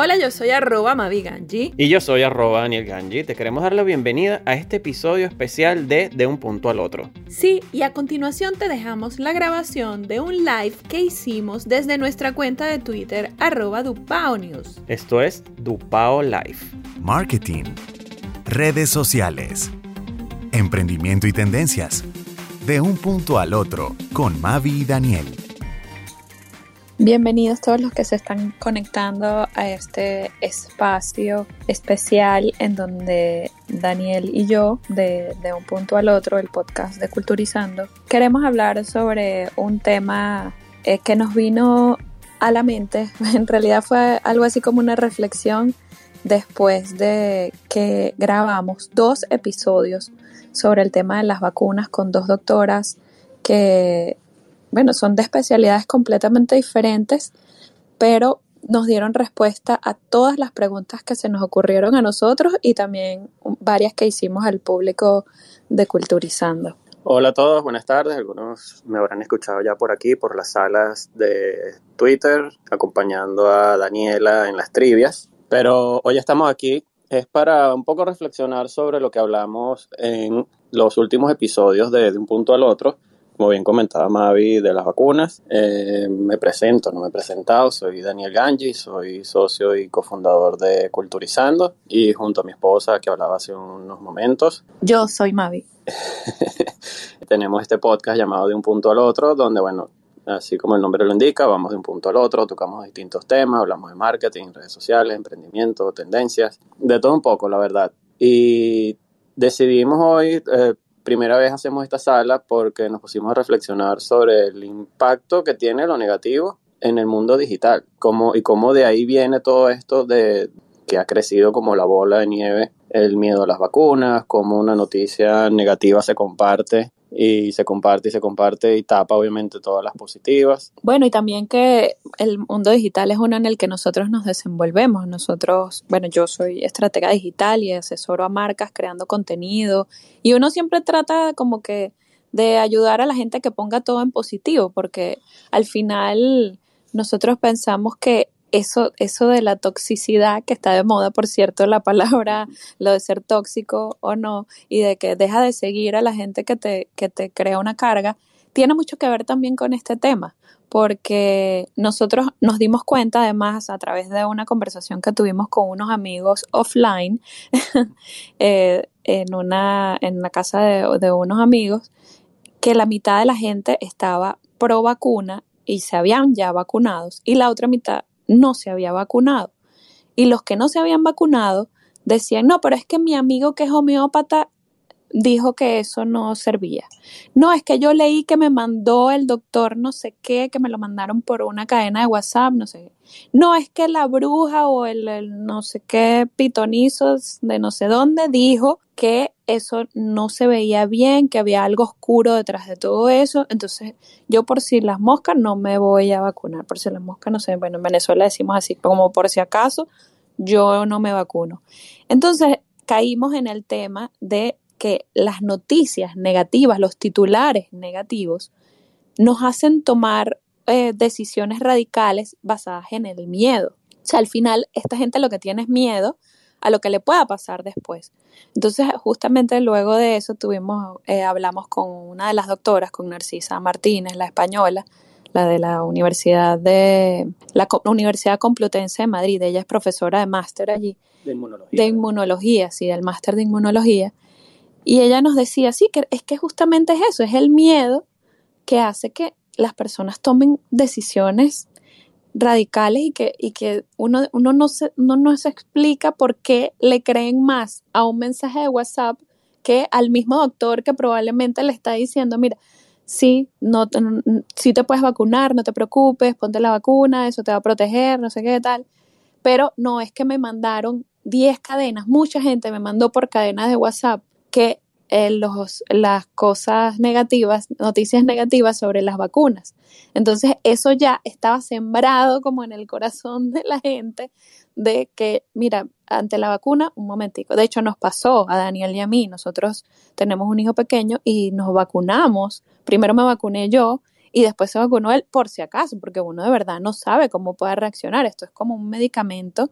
Hola, yo soy arroba Maviganji. Y yo soy arroba Daniel Ganji. Te queremos dar la bienvenida a este episodio especial de De un punto al otro. Sí, y a continuación te dejamos la grabación de un live que hicimos desde nuestra cuenta de Twitter arroba Dupao News. Esto es Dupao Live. Marketing. Redes sociales. Emprendimiento y tendencias. De un punto al otro con Mavi y Daniel. Bienvenidos todos los que se están conectando a este espacio especial en donde Daniel y yo, de, un punto al otro, el podcast de Culturizando, queremos hablar sobre un tema eh, que nos vino a la mente. En realidad fue algo así como una reflexión después de que grabamos dos episodios sobre el tema de las vacunas con dos doctoras que bueno, son de especialidades completamente diferentes, pero nos dieron respuesta a todas las preguntas que se nos ocurrieron a nosotros y también varias que hicimos al público de Culturizando. Hola a todos, buenas tardes. Algunos me habrán escuchado ya por aquí, por las salas de Twitter, acompañando a Daniela en las trivias. Pero hoy estamos aquí es para un poco reflexionar sobre lo que hablamos en los últimos episodios de, de un punto al otro como bien comentaba Mavi, de las vacunas. Eh, me presento, no me he presentado, soy Daniel Ganji, soy socio y cofundador de Culturizando y junto a mi esposa que hablaba hace unos momentos. Yo soy Mavi. Tenemos este podcast llamado De un punto al otro, donde, bueno, así como el nombre lo indica, vamos de un punto al otro, tocamos distintos temas, hablamos de marketing, redes sociales, emprendimiento, tendencias, de todo un poco, la verdad. Y decidimos hoy... Eh, primera vez hacemos esta sala porque nos pusimos a reflexionar sobre el impacto que tiene lo negativo en el mundo digital cómo, y cómo de ahí viene todo esto de que ha crecido como la bola de nieve, el miedo a las vacunas, cómo una noticia negativa se comparte y se comparte y se comparte y tapa obviamente todas las positivas. Bueno, y también que el mundo digital es uno en el que nosotros nos desenvolvemos. Nosotros, bueno, yo soy estratega digital y asesoro a marcas creando contenido y uno siempre trata como que de ayudar a la gente que ponga todo en positivo, porque al final nosotros pensamos que eso, eso de la toxicidad, que está de moda, por cierto, la palabra, lo de ser tóxico o no, y de que deja de seguir a la gente que te, que te crea una carga, tiene mucho que ver también con este tema, porque nosotros nos dimos cuenta, además, a través de una conversación que tuvimos con unos amigos offline, eh, en, una, en la casa de, de unos amigos, que la mitad de la gente estaba pro vacuna y se habían ya vacunados, y la otra mitad no se había vacunado. Y los que no se habían vacunado decían, no, pero es que mi amigo que es homeópata dijo que eso no servía. No, es que yo leí que me mandó el doctor no sé qué, que me lo mandaron por una cadena de WhatsApp, no sé. No, es que la bruja o el, no sé qué pitonizos de no sé dónde dijo que eso no se veía bien, que había algo oscuro detrás de todo eso. Entonces, yo por si las moscas no me voy a vacunar, por si las moscas no sé, bueno, en Venezuela decimos así, como por si acaso, yo no me vacuno. Entonces, caímos en el tema de que las noticias negativas, los titulares negativos, nos hacen tomar eh, decisiones radicales basadas en el miedo. O sea, al final esta gente lo que tiene es miedo a lo que le pueda pasar después. Entonces, justamente luego de eso tuvimos, eh, hablamos con una de las doctoras, con Narcisa Martínez, la española, la de la Universidad de la Universidad Complutense de Madrid. Ella es profesora de máster allí. De inmunología. De inmunología, sí, del máster de inmunología. Y ella nos decía, sí, que es que justamente es eso, es el miedo que hace que las personas tomen decisiones radicales y que, y que uno, uno, no se, no explica por qué le creen más a un mensaje de WhatsApp que al mismo doctor que probablemente le está diciendo, mira, sí, no, sí te puedes vacunar, no te preocupes, ponte la vacuna, eso te va a proteger, no sé qué tal. Pero no es que me mandaron 10 cadenas, mucha gente me mandó por cadenas de WhatsApp que eh, los, las cosas negativas, noticias negativas sobre las vacunas. Entonces, eso ya estaba sembrado como en el corazón de la gente de que, mira, ante la vacuna, un momentico. De hecho, nos pasó a Daniel y a mí. Nosotros tenemos un hijo pequeño y nos vacunamos. Primero me vacuné yo y después se vacunó él por si acaso, porque uno de verdad no sabe cómo puede reaccionar. Esto es como un medicamento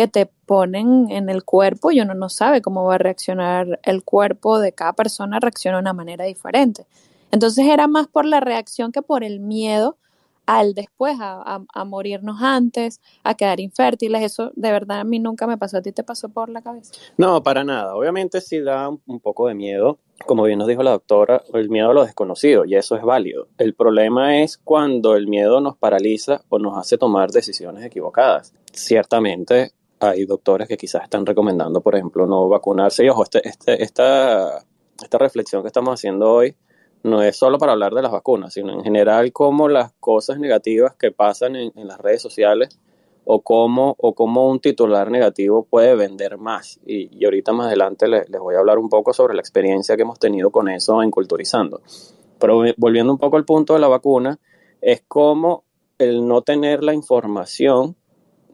que te ponen en el cuerpo y uno no sabe cómo va a reaccionar el cuerpo de cada persona, reacciona de una manera diferente. Entonces era más por la reacción que por el miedo al después, a, morirnos antes, a quedar infértiles. Eso de verdad a mí nunca me pasó. ¿A ti te pasó por la cabeza? No, para nada. Obviamente sí da un poco de miedo. Como bien nos dijo la doctora, el miedo a lo desconocido, y eso es válido. El problema es cuando el miedo nos paraliza o nos hace tomar decisiones equivocadas. Ciertamente hay doctores que quizás están recomendando, por ejemplo, no vacunarse. Y ojo, este, este, esta, esta reflexión que estamos haciendo hoy no es solo para hablar de las vacunas, sino en general cómo las cosas negativas que pasan en, las redes sociales o cómo, o cómo un titular negativo puede vender más. Y, ahorita más adelante les, les, voy a hablar un poco sobre la experiencia que hemos tenido con eso en Culturizando. Pero volviendo un poco al punto de la vacuna, es como el no tener la información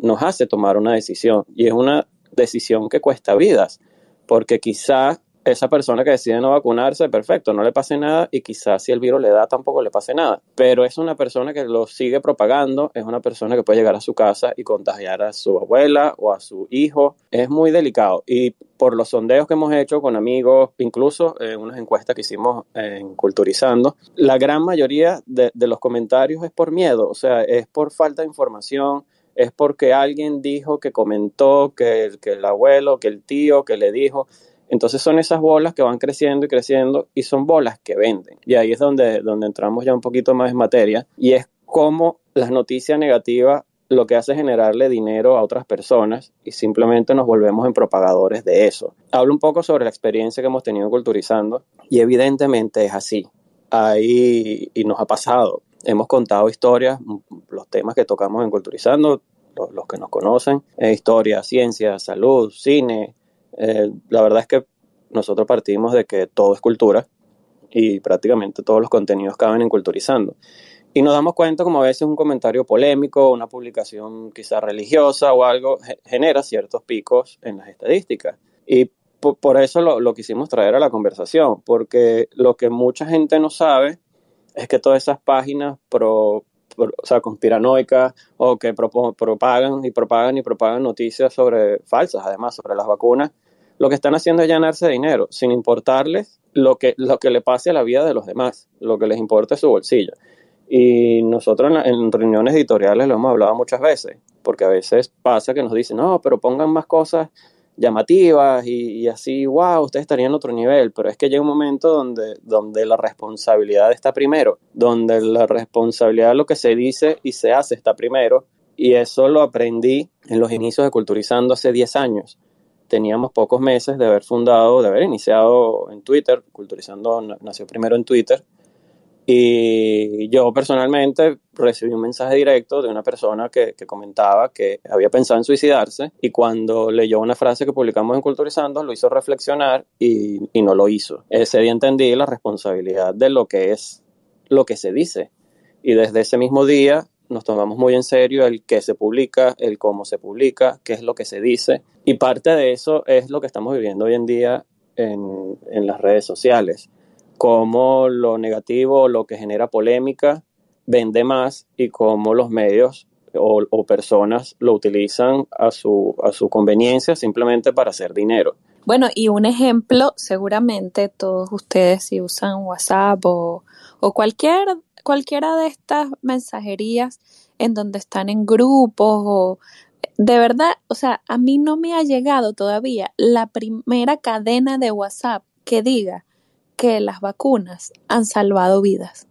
nos hace tomar una decisión y es una decisión que cuesta vidas, porque quizás esa persona que decide no vacunarse, perfecto, no le pase nada y quizás si el virus le da tampoco le pase nada, pero es una persona que lo sigue propagando, es una persona que puede llegar a su casa y contagiar a su abuela o a su hijo, es muy delicado. Y por los sondeos que hemos hecho con amigos, incluso en unas encuestas que hicimos en Culturizando, la gran mayoría de, de los comentarios es por miedo, o sea, es por falta de información, es porque alguien dijo que comentó, que, que el abuelo, que el tío, que le dijo. Entonces son esas bolas que van creciendo y creciendo y son bolas que venden. Y ahí es donde, donde entramos ya un poquito más en materia y es cómo las noticias negativas lo que hace es generarle dinero a otras personas y simplemente nos volvemos en propagadores de eso. Hablo un poco sobre la experiencia que hemos tenido culturizando y evidentemente es así. Ahí y nos ha pasado hemos contado historias, los temas que tocamos en Culturizando, los, que nos conocen, eh, historia, ciencia, salud, cine. Eh, la verdad es que nosotros partimos de que todo es cultura y prácticamente todos los contenidos caben en Culturizando. Y nos damos cuenta como a veces un comentario polémico, una publicación quizá religiosa o algo, genera ciertos picos en las estadísticas. Y por, eso lo, lo quisimos traer a la conversación, porque lo que mucha gente no sabe es que todas esas páginas pro, o sea, conspiranoicas o que propagan y propagan y propagan noticias sobre falsas, además, sobre las vacunas, lo que están haciendo es llenarse de dinero, sin importarles lo que, lo que le pase a la vida de los demás, lo que les importa es su bolsillo. Y nosotros en, en, reuniones editoriales lo hemos hablado muchas veces, porque a veces pasa que nos dicen, no, pero pongan más cosas llamativas y, así, wow, ustedes estarían en otro nivel, pero es que llega un momento donde, donde la responsabilidad está primero, donde la responsabilidad de lo que se dice y se hace está primero, y eso lo aprendí en los inicios de Culturizando hace 10 años. Teníamos pocos meses de haber fundado, de haber iniciado en Twitter, Culturizando nació primero en Twitter, y yo personalmente recibí un mensaje directo de una persona que, comentaba que había pensado en suicidarse y cuando leyó una frase que publicamos en Culturizando lo hizo reflexionar y, no lo hizo. Ese día entendí la responsabilidad de lo que es lo que se dice. Y desde ese mismo día nos tomamos muy en serio el qué se publica, el cómo se publica, qué es lo que se dice. Y parte de eso es lo que estamos viviendo hoy en día en, en las redes sociales cómo lo negativo, lo que genera polémica, vende más y cómo los medios o, personas lo utilizan a su, a su conveniencia simplemente para hacer dinero. Bueno, y un ejemplo, seguramente todos ustedes si usan WhatsApp o, o cualquier, cualquiera de estas mensajerías en donde están en grupos o de verdad, o sea, a mí no me ha llegado todavía la primera cadena de WhatsApp que diga que las vacunas han salvado vidas.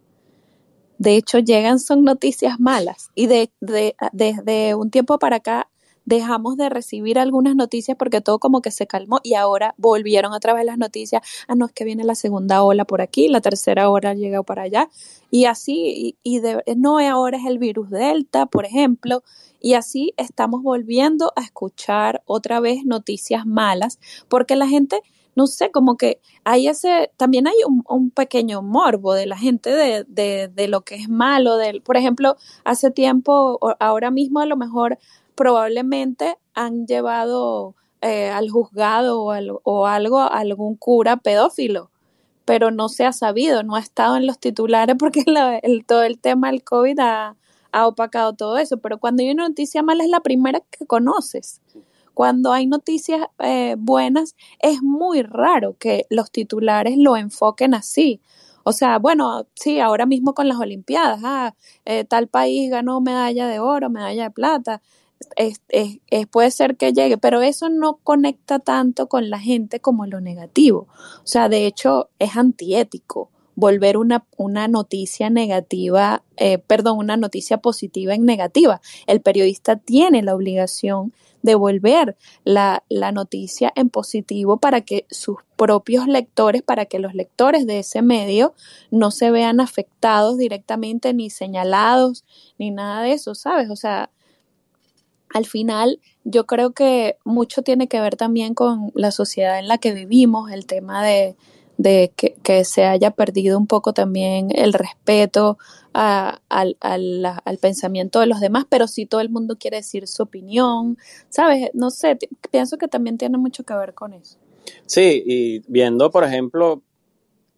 De hecho, llegan son noticias malas. Y de, de, desde un tiempo para acá dejamos de recibir algunas noticias porque todo como que se calmó y ahora volvieron otra vez las noticias, ah, no, es que viene la segunda ola por aquí, la tercera ola llega para allá. Y así, y, de, no, ahora es el virus Delta, por ejemplo, y así estamos volviendo a escuchar otra vez noticias malas porque la gente no sé, como que hay ese, también hay un, pequeño morbo de la gente de, de, de, lo que es malo, del, por ejemplo, hace tiempo, ahora mismo a lo mejor probablemente han llevado eh, al juzgado o, o algo a algún cura pedófilo, pero no se ha sabido, no ha estado en los titulares porque el, todo el tema del COVID ha, ha opacado todo eso, pero cuando hay una noticia mala es la primera que conoces. Cuando hay noticias eh, buenas, es muy raro que los titulares lo enfoquen así. O sea, bueno, sí, ahora mismo con las Olimpiadas, ah, eh, tal país ganó medalla de oro, medalla de plata, puede ser que llegue, pero eso no conecta tanto con la gente como lo negativo. O sea, de hecho, es antiético volver una, una noticia negativa, eh, perdón, una noticia positiva en negativa. El periodista tiene la obligación de volver la, la noticia en positivo para que sus propios lectores, para que los lectores de ese medio no se vean afectados directamente ni señalados ni nada de eso, ¿sabes? O sea, al final yo creo que mucho tiene que ver también con la sociedad en la que vivimos, el tema de, que, se haya perdido un poco también el respeto al, pensamiento de los demás, pero si todo el mundo quiere decir su opinión, ¿sabes? No sé, pienso que también tiene mucho que ver con eso. Sí, y viendo, por ejemplo,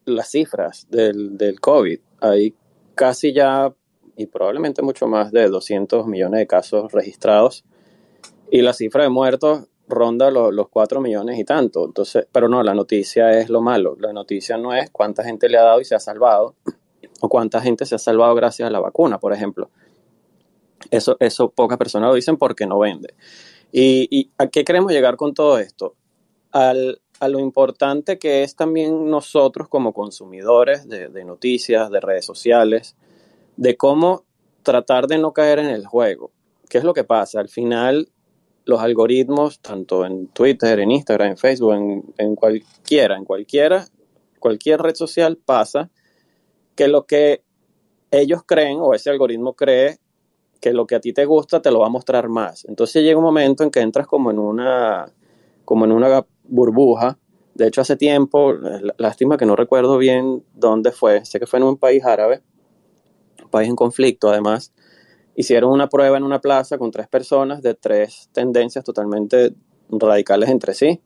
las cifras del, del COVID, hay casi ya y probablemente mucho más de 200 millones de casos registrados y la cifra de muertos ronda los, los 4 millones y tanto. Entonces, pero no, la noticia es lo malo. La noticia no es cuánta gente le ha dado y se ha salvado o cuánta gente se ha salvado gracias a la vacuna, por ejemplo. Eso, eso pocas personas lo dicen porque no vende. ¿Y, a qué queremos llegar con todo esto? Al, a lo importante que es también nosotros como consumidores de noticias, de redes sociales, de cómo tratar de no caer en el juego. ¿Qué es lo que pasa? Al final, los algoritmos, tanto en Twitter, en Instagram, en Facebook, en, cualquiera, en cualquiera, cualquier red social pasa que lo que ellos creen o ese algoritmo cree que lo que a ti te gusta te lo va a mostrar más. Entonces llega un momento en que entras como en una, como en una burbuja. De hecho, hace tiempo, lástima que no recuerdo bien dónde fue, sé que fue en un país árabe, país en conflicto además, hicieron una prueba en una plaza con tres personas de tres tendencias totalmente radicales entre sí.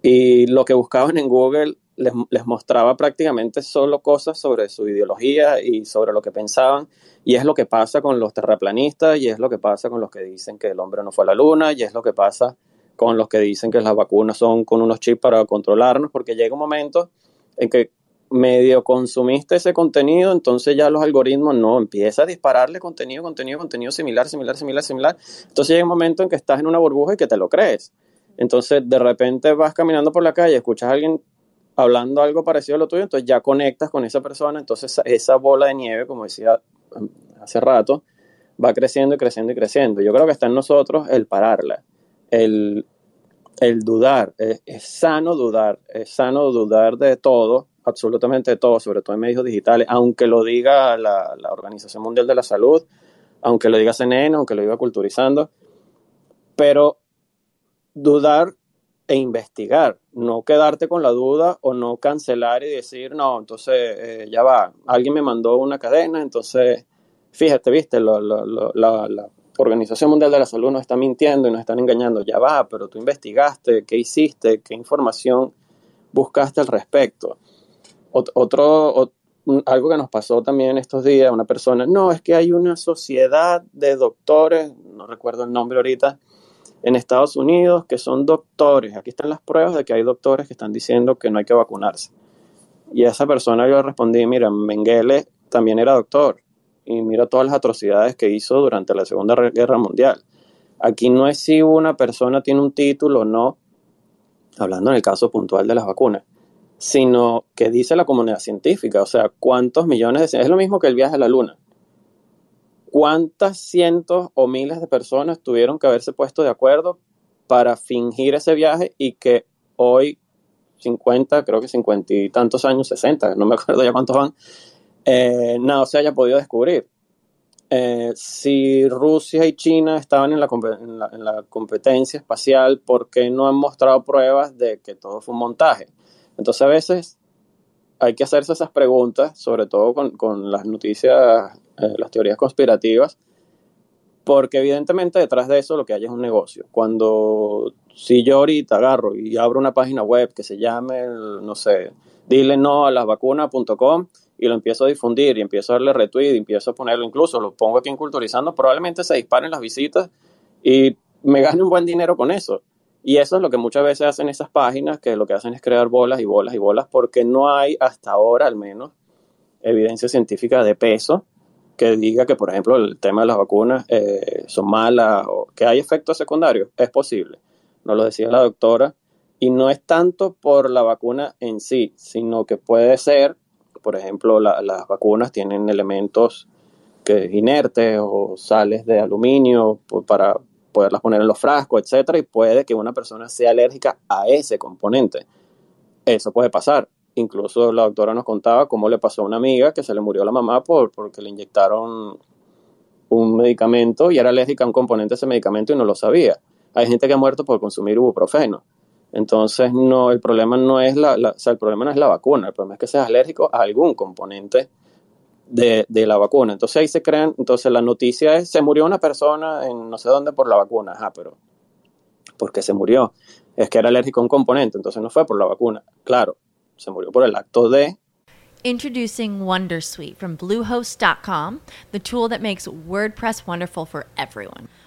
Y lo que buscaban en Google les, les, mostraba prácticamente solo cosas sobre su ideología y sobre lo que pensaban. Y es lo que pasa con los terraplanistas, y es lo que pasa con los que dicen que el hombre no fue a la luna, y es lo que pasa con los que dicen que las vacunas son con unos chips para controlarnos, porque llega un momento en que medio consumiste ese contenido, entonces ya los algoritmos no, empieza a dispararle contenido, contenido, contenido similar, similar, similar, similar. Entonces llega un momento en que estás en una burbuja y que te lo crees. Entonces de repente vas caminando por la calle, escuchas a alguien hablando algo parecido a lo tuyo, entonces ya conectas con esa persona, entonces esa bola de nieve, como decía um, hace rato, va creciendo y creciendo y creciendo. Yo creo que está en nosotros el pararla, el, dudar, es sano dudar, es sano dudar de todo, absolutamente todo, sobre todo en medios digitales, aunque lo diga la, Organización Mundial de la Salud, aunque lo diga CNN, aunque lo diga Culturizando, pero dudar e investigar, no quedarte con la duda o no cancelar y decir, no, entonces eh, ya va, alguien me mandó una cadena, entonces, fíjate, viste, la, la Organización Mundial de la Salud nos está mintiendo y nos están engañando, ya va, pero tú investigaste, qué hiciste, qué información buscaste al respecto otro, algo que nos pasó también estos días, una persona, no, es que hay una sociedad de doctores, no recuerdo el nombre ahorita, en Estados Unidos que son doctores. Aquí están las pruebas de que hay doctores que están diciendo que no hay que vacunarse. Y a esa persona yo le respondí, mira, Mengele también era doctor y mira todas las atrocidades que hizo durante la Segunda Guerra Mundial. Aquí no es si una persona tiene un título o no, hablando en el caso puntual de las vacunas, sino que dice la comunidad científica, o sea, cuántos millones de... Es lo mismo que el viaje a la Luna. ¿Cuántas cientos o miles de personas tuvieron que haberse puesto de acuerdo para fingir ese viaje y que hoy, 50, creo que 50 y tantos años, 60, no me acuerdo ya cuántos van, eh, nada se haya podido descubrir? Eh, si Rusia y China estaban en la, en la, competencia espacial, ¿por qué no han mostrado pruebas de que todo fue un montaje? Entonces a veces hay que hacerse esas preguntas, sobre todo con, con las noticias, eh, las teorías conspirativas, porque evidentemente detrás de eso lo que hay es un negocio. Cuando si yo ahorita agarro y abro una página web que se llame, no sé, dile no a las vacunas.com y lo empiezo a difundir y empiezo a darle retweet y empiezo a ponerlo, incluso lo pongo aquí en Culturizando, probablemente se disparen las visitas y me gane un buen dinero con eso. Y eso es lo que muchas veces hacen esas páginas, que lo que hacen es crear bolas y bolas y bolas, porque no hay hasta ahora al menos evidencia científica de peso que diga que, por ejemplo, el tema de las vacunas eh, son malas o que hay efectos secundarios. Es posible, nos lo decía la doctora, y no es tanto por la vacuna en sí, sino que puede ser por ejemplo, las vacunas tienen elementos que inertes o sales de aluminio para poderlas poner en los frascos, etcétera, y puede que una persona sea alérgica a ese componente. Eso puede pasar. Incluso la doctora nos contaba cómo le pasó a una amiga que se le murió la mamá por, porque le inyectaron un medicamento y era alérgica a un componente de ese medicamento y no lo sabía. Hay gente que ha muerto por consumir ibuprofeno. Entonces, no, el problema no es la, el problema no es la vacuna, el problema es que seas alérgico a algún componente de, la vacuna. Entonces ahí se crean, entonces la noticia es, se murió una persona en no sé dónde por la vacuna. Pero ¿por qué se murió? Es que era alérgico a un componente, entonces no fue por la vacuna. Claro, se murió por el acto de Introducing Wondersuite from Bluehost.com, the tool that makes WordPress wonderful for everyone.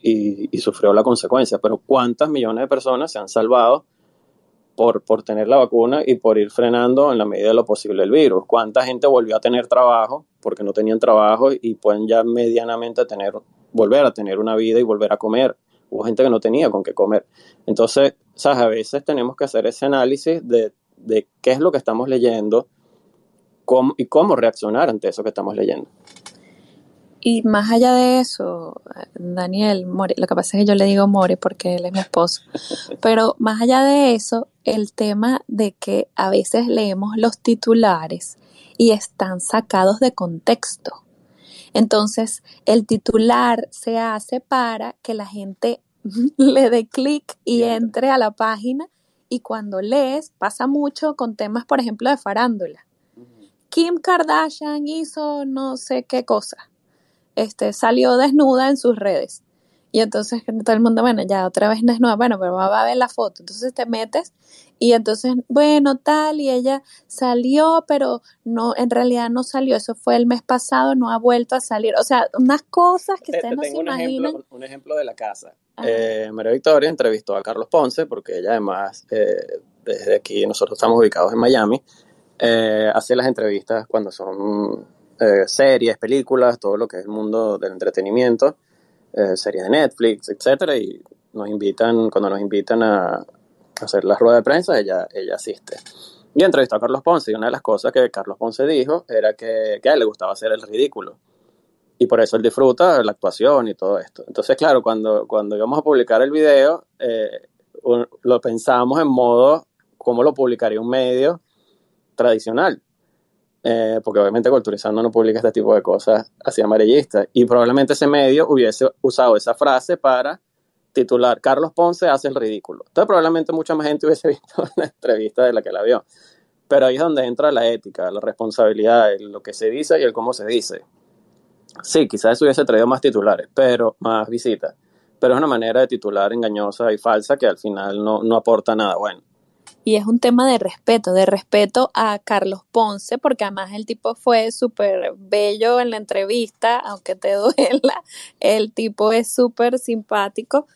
Y, sufrió la consecuencia. Pero ¿cuántas millones de personas se han salvado por, por tener la vacuna y por ir frenando en la medida de lo posible el virus? ¿Cuánta gente volvió a tener trabajo porque no tenían trabajo y pueden ya medianamente tener, volver a tener una vida y volver a comer? Hubo gente que no tenía con qué comer. Entonces, ¿sabes? a veces tenemos que hacer ese análisis de, de qué es lo que estamos leyendo y cómo reaccionar ante eso que estamos leyendo. Y más allá de eso, Daniel, More, lo que pasa es que yo le digo More porque él es mi esposo, pero más allá de eso, el tema de que a veces leemos los titulares y están sacados de contexto. Entonces, el titular se hace para que la gente le dé clic y entre a la página y cuando lees pasa mucho con temas, por ejemplo, de farándula Kim Kardashian hizo no sé qué cosa. Este, salió desnuda en sus redes. Y entonces todo el mundo, bueno, ya otra vez desnuda, bueno, pero va a ver la foto. Entonces te metes y entonces, bueno, tal, y ella salió, pero no, en realidad no salió. Eso fue el mes pasado, no ha vuelto a salir. O sea, unas cosas que ustedes no se un imaginan. Ejemplo, un ejemplo de la casa. Eh, María Victoria entrevistó a Carlos Ponce, porque ella además, eh, desde aquí, nosotros estamos ubicados en Miami, eh, hace las entrevistas cuando son eh, series, películas, todo lo que es el mundo del entretenimiento, eh, series de Netflix, etcétera, y nos invitan, cuando nos invitan a hacer la rueda de prensa, ella, ella asiste. Y entrevistó a Carlos Ponce, y una de las cosas que Carlos Ponce dijo era que, que a él le gustaba hacer el ridículo. Y por eso él disfruta la actuación y todo esto. Entonces, claro, cuando, cuando íbamos a publicar el video, eh, lo pensamos en modo cómo lo publicaría un medio tradicional. Eh, porque obviamente Culturizando no publica este tipo de cosas así amarillistas. Y probablemente ese medio hubiese usado esa frase para titular Carlos Ponce hace el ridículo. Entonces probablemente mucha más gente hubiese visto la entrevista de la que la vio. Pero ahí es donde entra la ética, la responsabilidad, lo que se dice y el cómo se dice. Sí, quizás eso hubiese traído más titulares, pero más visitas. Pero es una manera de titular engañosa y falsa que al final no, no aporta nada bueno y es un tema de respeto, de respeto a Carlos Ponce, porque además el tipo fue súper bello en la entrevista, aunque te duela, el tipo es súper simpático,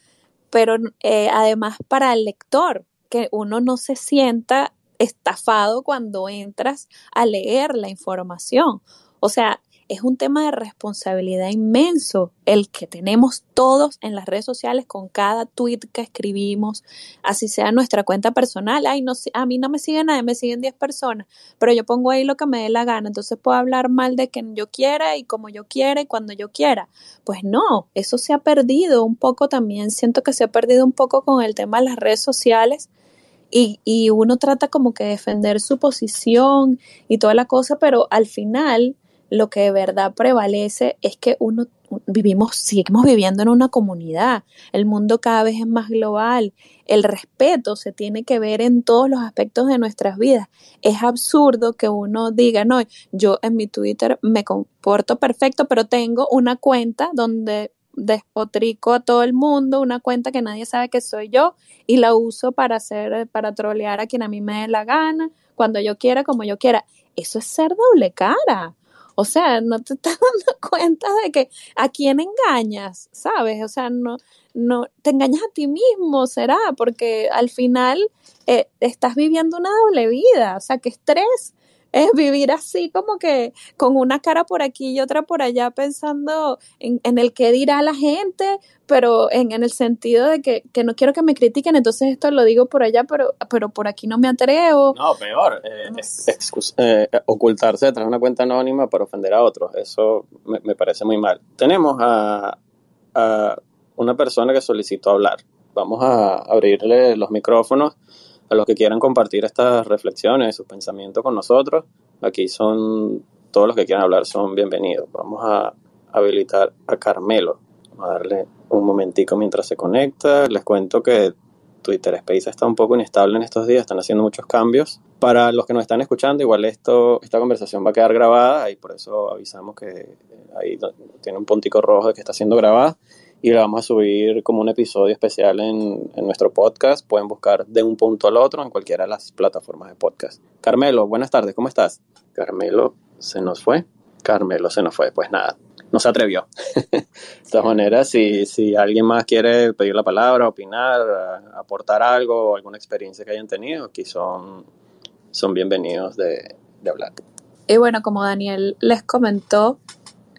pero eh, además para el lector, que uno no se sienta estafado cuando entras a leer la información. O sea, es un tema de responsabilidad inmenso el que tenemos todos en las redes sociales con cada tweet que escribimos, así sea nuestra cuenta personal. Ay, no, a mí no me sigue nadie, me siguen 10 personas, pero yo pongo ahí lo que me dé la gana, entonces puedo hablar mal de quien yo quiera y como yo quiera y cuando yo quiera. Pues no, eso se ha perdido un poco también, siento que se ha perdido un poco con el tema de las redes sociales. Y, y uno trata como que defender su posición y toda la cosa, pero al final lo que de verdad prevalece es que uno vivimos, seguimos viviendo en una comunidad, el mundo cada vez es más global, el respeto se tiene que ver en todos los aspectos de nuestras vidas. Es absurdo que uno diga, no, yo en mi Twitter me comporto perfecto, pero tengo una cuenta donde despotrico a todo el mundo, una cuenta que nadie sabe que soy yo y la uso para hacer, para trolear a quien a mí me dé la gana, cuando yo quiera, como yo quiera. Eso es ser doble cara. O sea, no te estás dando cuenta de que a quién engañas, ¿sabes? O sea, no, no te engañas a ti mismo, será, porque al final eh, estás viviendo una doble vida. O sea, qué estrés es vivir así como que con una cara por aquí y otra por allá pensando en, en el qué dirá la gente, pero en, en el sentido de que, que, no quiero que me critiquen, entonces esto lo digo por allá, pero, pero por aquí no me atrevo. No, peor, eh, eh, ocultarse detrás de una cuenta anónima para ofender a otros, eso me, me parece muy mal. Tenemos a, a una persona que solicitó hablar. Vamos a abrirle los micrófonos a los que quieran compartir estas reflexiones, sus pensamientos con nosotros. Aquí son todos los que quieran hablar son bienvenidos. Vamos a habilitar a Carmelo. Vamos a darle un momentico mientras se conecta. Les cuento que Twitter Space está un poco inestable en estos días, están haciendo muchos cambios. Para los que nos están escuchando, igual esto, esta conversación va a quedar grabada y por eso avisamos que ahí tiene un puntico rojo de que está siendo grabada y la vamos a subir como un episodio especial en, en, nuestro podcast. Pueden buscar de un punto al otro en cualquiera de las plataformas de podcast. Carmelo, buenas tardes, ¿cómo estás? Carmelo se nos fue. Carmelo se nos fue, pues nada, no se atrevió. de todas maneras, si, si alguien más quiere pedir la palabra, opinar, aportar algo, alguna experiencia que hayan tenido, aquí son, son bienvenidos de, de hablar. Y bueno, como Daniel les comentó,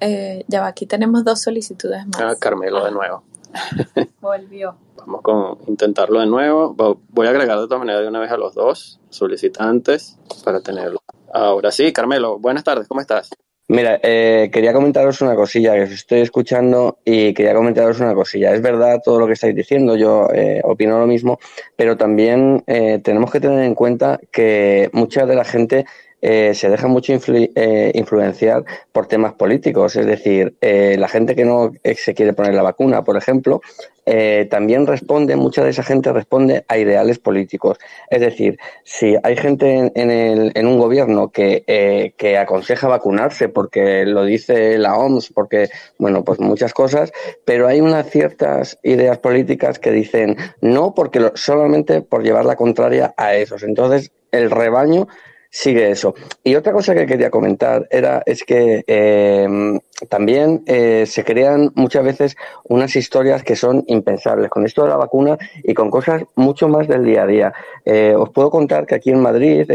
eh, ya va, aquí tenemos dos solicitudes más. Ah, Carmelo de nuevo. Volvió. Vamos con intentarlo de nuevo. Voy a agregar de todas maneras de una vez a los dos solicitantes para tenerlo. Ahora sí, Carmelo, buenas tardes, ¿cómo estás? Mira, eh, quería comentaros una cosilla, que os estoy escuchando y quería comentaros una cosilla. Es verdad todo lo que estáis diciendo, yo eh, opino lo mismo, pero también eh, tenemos que tener en cuenta que mucha de la gente eh, se deja mucho eh, influenciar por temas políticos. Es decir, eh, la gente que no se quiere poner la vacuna, por ejemplo, también responde, mucha de esa gente responde a ideales políticos. Es decir, si hay gente en, el, en un gobierno que, que aconseja vacunarse porque lo dice la OMS, porque, bueno, pues muchas cosas, pero hay unas ciertas ideas políticas que dicen no porque solamente por llevar la contraria a esos. Entonces, el rebaño sigue eso. Y otra cosa que quería comentar era es que eh, también eh, se crean muchas veces unas historias que son impensables con esto de la vacuna y con cosas mucho más del día a día. Eh, os puedo contar que aquí en Madrid,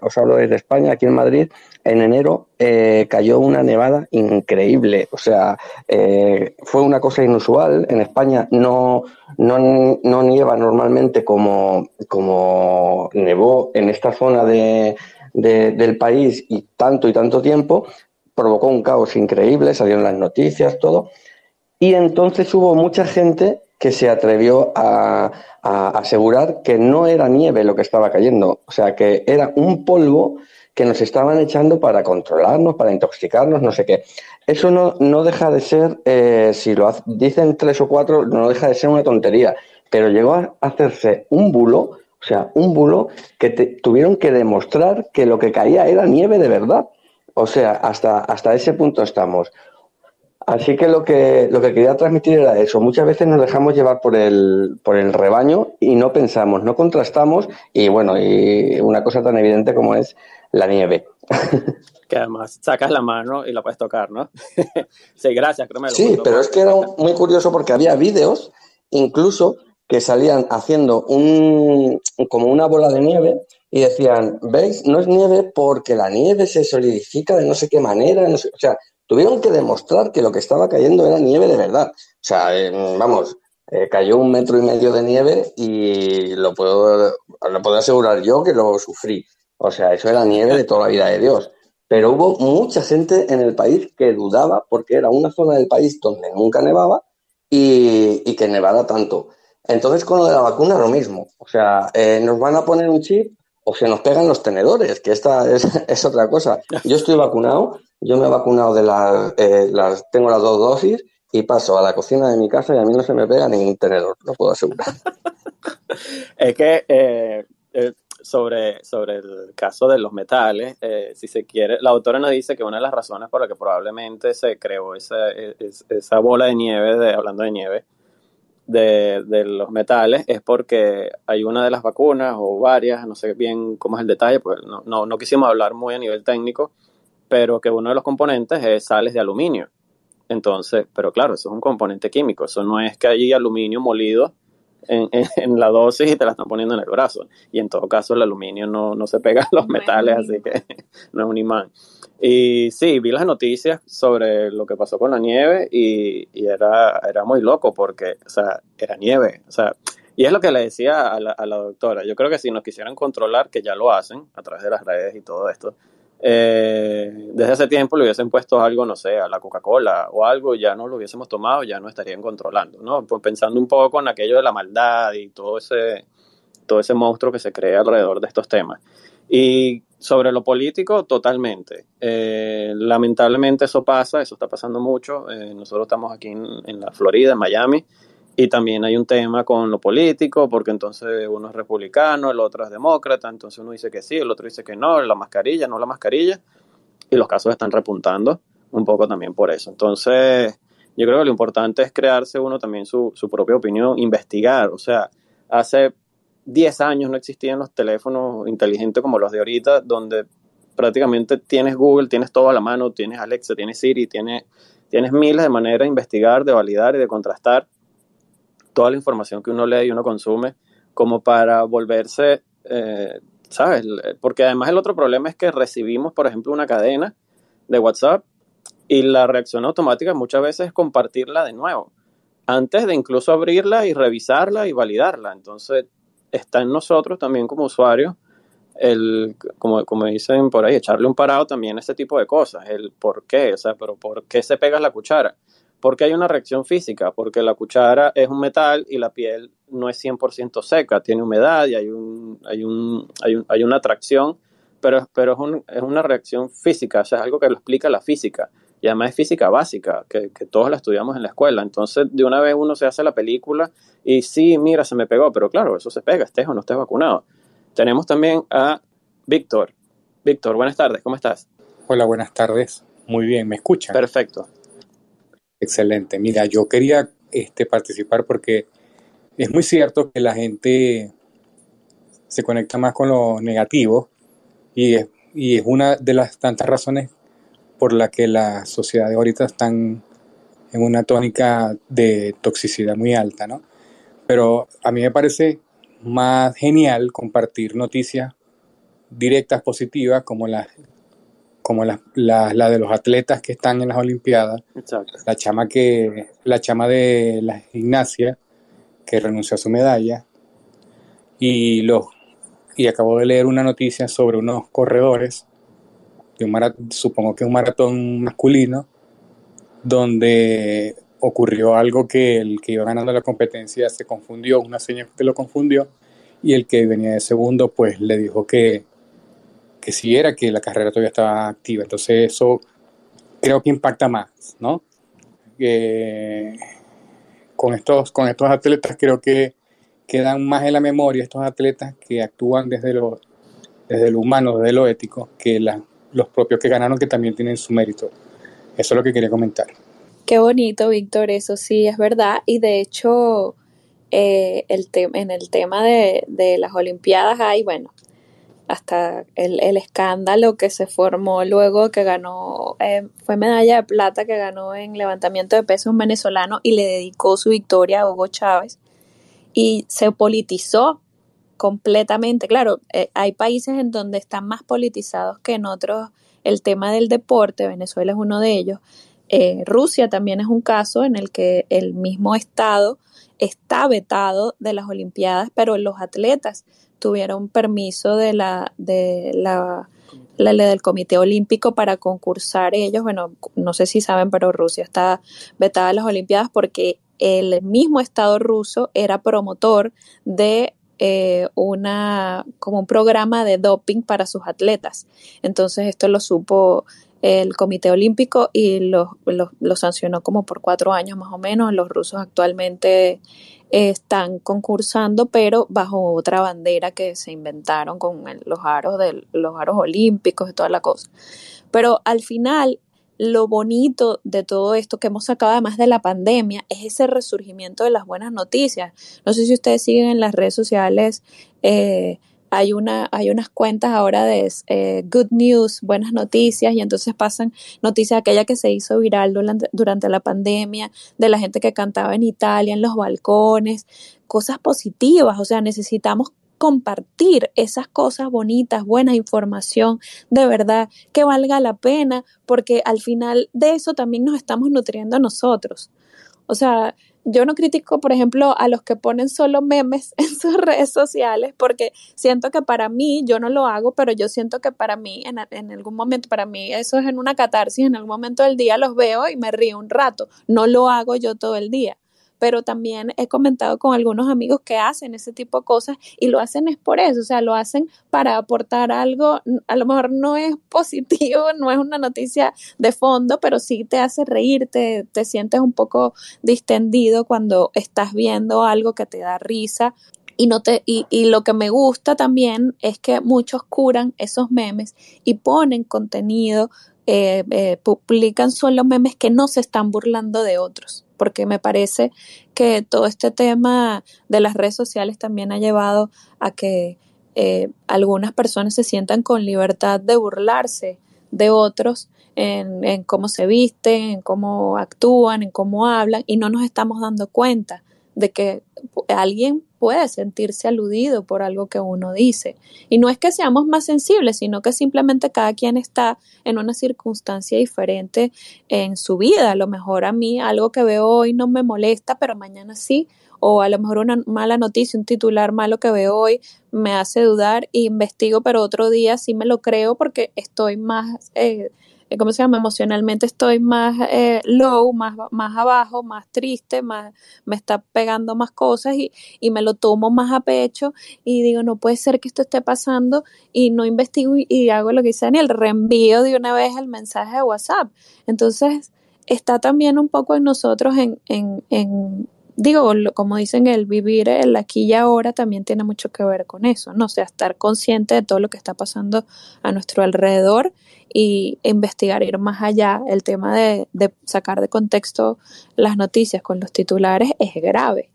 os hablo desde España, aquí en Madrid, en enero cayó una nevada increíble. O sea, fue una cosa inusual. En España no, no, no nieva normalmente como, como nevó en esta zona de del país y tanto y tanto tiempo, provocó un caos increíble, salieron las noticias, todo. Y entonces hubo mucha gente que se atrevió a, asegurar que no era nieve lo que estaba cayendo, o sea, que era un polvo que nos estaban echando para controlarnos, para intoxicarnos, no sé qué. Eso no, no deja de ser, eh, si lo dicen tres o cuatro, no deja de ser una tontería, pero llegó a hacerse un bulo o sea, un bulo que tuvieron que demostrar que lo que caía era nieve de verdad. O sea, hasta, hasta ese punto estamos. Así que lo que lo que quería transmitir era eso. Muchas veces nos dejamos llevar por el, por el rebaño y no pensamos, no contrastamos y bueno, y una cosa tan evidente como es la nieve. Que además sacas la mano y la puedes tocar, ¿no? sí, gracias, Sí, pero es que era muy curioso porque había vídeos incluso que salían haciendo un, como una bola de nieve y decían, ¿veis? No es nieve porque la nieve se solidifica de no sé qué manera. o sea, tuvieron que demostrar que lo que estaba cayendo era nieve de verdad. O sea, eh, vamos, eh, cayó un metro y medio de nieve y lo puedo, lo puedo asegurar yo que lo sufrí. O sea, eso era nieve de toda la vida de Dios. Pero hubo mucha gente en el país que dudaba porque era una zona del país donde nunca nevaba y, y que nevara tanto. Entonces, con lo de la vacuna, lo mismo. O sea, eh, nos van a poner un chip o se nos pegan los tenedores, que esta es, otra cosa. Yo estoy vacunado, yo me he vacunado de las, eh, las, tengo las dos dosis y paso a la cocina de mi casa y a mí no se me pega ningún tenedor, lo puedo asegurar. es que eh, sobre, sobre el caso de los metales, si se quiere, la autora nos dice que una de las razones por las que probablemente se creó esa, esa bola de nieve, de, hablando de nieve, de, de, los metales es porque hay una de las vacunas o varias, no sé bien cómo es el detalle, pues no, no, no, quisimos hablar muy a nivel técnico, pero que uno de los componentes es sales de aluminio. Entonces, pero claro, eso es un componente químico, eso no es que hay aluminio molido en, en, la dosis y te la están poniendo en el brazo. Y en todo caso el aluminio no, no se pega a los metales, así que no es un imán. Y sí, vi las noticias sobre lo que pasó con la nieve y, y, era, era muy loco porque, o sea, era nieve. O sea, y es lo que le decía a la, a la, doctora. Yo creo que si nos quisieran controlar, que ya lo hacen a través de las redes y todo esto, eh, desde hace tiempo le hubiesen puesto algo, no sé, a la Coca-Cola o algo, ya no lo hubiésemos tomado, ya no estarían controlando, ¿no? Pues pensando un poco en aquello de la maldad y todo ese, todo ese monstruo que se crea alrededor de estos temas. Y sobre lo político, totalmente. Eh, lamentablemente eso pasa, eso está pasando mucho. Eh, nosotros estamos aquí en, la Florida, en Miami, y también hay un tema con lo político, porque entonces uno es republicano, el otro es demócrata, entonces uno dice que sí, el otro dice que no, la mascarilla, no la mascarilla, y los casos están repuntando un poco también por eso. Entonces, yo creo que lo importante es crearse uno también su, su propia opinión, investigar, o sea, hace 10 años no existían los teléfonos inteligentes como los de ahorita, donde prácticamente tienes Google, tienes todo a la mano, tienes Alexa, tienes Siri, tienes, tienes miles de maneras de investigar, de validar y de contrastar toda la información que uno lee y uno consume, como para volverse, eh, ¿sabes? Porque además el otro problema es que recibimos, por ejemplo, una cadena de WhatsApp y la reacción automática muchas veces es compartirla de nuevo, antes de incluso abrirla y revisarla y validarla. Entonces, está en nosotros también como usuarios el, como, como dicen por ahí, echarle un parado también a ese tipo de cosas, el por qué, o sea, pero ¿por qué se pega la cuchara? Porque hay una reacción física, porque la cuchara es un metal y la piel no es 100% seca, tiene humedad y hay, un, hay, un, hay, un, hay una atracción pero, pero es, un, es, una reacción física, o sea, es algo que lo explica la física. Y además es física básica, que, que, todos la estudiamos en la escuela. Entonces, de una vez uno se hace la película y sí, mira, se me pegó, pero claro, eso se pega, estés o no estés vacunado. Tenemos también a Víctor. Víctor, buenas tardes, ¿cómo estás? Hola, buenas tardes. Muy bien, ¿me escuchan? Perfecto. Excelente. Mira, yo quería este, participar porque es muy cierto que la gente se conecta más con lo negativo y es, y es una de las tantas razones por la que las sociedades ahorita están en una tónica de toxicidad muy alta, ¿no? Pero a mí me parece más genial compartir noticias directas positivas como las como la, la, de los atletas que están en las Olimpiadas, la chama que la chama de la gimnasia que renunció a su medalla. Y los y acabo de leer una noticia sobre unos corredores de un maratón, supongo que un maratón masculino donde ocurrió algo que el que iba ganando la competencia se confundió, una señal que lo confundió y el que venía de segundo pues le dijo que que sí era que la carrera todavía estaba activa. Entonces eso creo que impacta más, ¿no? con, estos, con estos atletas creo que quedan más en la memoria estos atletas que actúan desde lo, desde lo humano, desde lo ético, que los propios que ganaron que también tienen su mérito. Eso es lo que quería comentar. Qué bonito, Víctor, eso sí es verdad. Y de hecho, eh, el en el tema de, de las Olimpiadas hay, bueno, hasta el, el, escándalo que se formó luego que ganó, eh, fue medalla de plata que ganó en levantamiento de peso un venezolano y le dedicó su victoria a Hugo Chávez y se politizó completamente. Claro, eh, hay países en donde están más politizados que en otros el tema del deporte, Venezuela es uno de ellos. Eh, Rusia también es un caso en el que el mismo Estado está vetado de las Olimpiadas, pero los atletas tuvieron permiso de la, de la, la del Comité Olímpico para concursar ellos. Bueno, no sé si saben, pero Rusia está vetada de las Olimpiadas porque el mismo Estado ruso era promotor de eh, una como un programa de doping para sus atletas. Entonces esto lo supo el Comité Olímpico y lo, lo sancionó como por cuatro años más o menos. Los rusos actualmente están concursando, pero bajo otra bandera que se inventaron con los aros de los aros olímpicos y toda la cosa. Pero al final, lo bonito de todo esto que hemos sacado además de la pandemia es ese resurgimiento de las buenas noticias. No sé si ustedes siguen en las redes sociales eh, hay, una, hay unas cuentas ahora de eh, good news, buenas noticias, y entonces pasan noticias aquella que se hizo viral durante, durante la pandemia, de la gente que cantaba en Italia, en los balcones, cosas positivas, o sea, necesitamos compartir esas cosas bonitas, buena información, de verdad, que valga la pena, porque al final de eso también nos estamos nutriendo nosotros. O sea, yo no critico, por ejemplo, a los que ponen solo memes en sus redes sociales, porque siento que para mí, yo no lo hago, pero yo siento que para mí, en, algún momento, para mí eso es en una catarsis, en algún momento del día los veo y me río un rato. No lo hago yo todo el día pero también he comentado con algunos amigos que hacen ese tipo de cosas y lo hacen es por eso, o sea, lo hacen para aportar algo, a lo mejor no es positivo, no es una noticia de fondo, pero sí te hace reír, te, te sientes un poco distendido cuando estás viendo algo que te da risa. Y, no te, y, y, lo que me gusta también es que muchos curan esos memes y ponen contenido, eh, eh, publican solo memes que no se están burlando de otros porque me parece que todo este tema de las redes sociales también ha llevado a que eh, algunas personas se sientan con libertad de burlarse de otros en, en, cómo se visten, en cómo actúan, en cómo hablan, y no nos estamos dando cuenta de que alguien puede sentirse aludido por algo que uno dice. Y no es que seamos más sensibles, sino que simplemente cada quien está en una circunstancia diferente en su vida. A lo mejor a mí algo que veo hoy no me molesta, pero mañana sí. O a lo mejor una mala noticia, un titular malo que veo hoy me hace dudar e investigo, pero otro día sí me lo creo porque estoy más... Eh, ¿cómo se llama? Emocionalmente estoy más eh, low, más, más abajo, más triste, más, me está pegando más cosas y, y me lo tomo más a pecho y digo, no puede ser que esto esté pasando y no investigo y, hago lo que dice Daniel, reenvío de una vez el mensaje de WhatsApp. Entonces, está también un poco en nosotros en, en, en digo, como dicen, el vivir el aquí y ahora también tiene mucho que ver con eso, ¿no? O sea, estar consciente de todo lo que está pasando a nuestro alrededor y investigar, ir más allá. El tema de, sacar de contexto las noticias con los titulares es grave.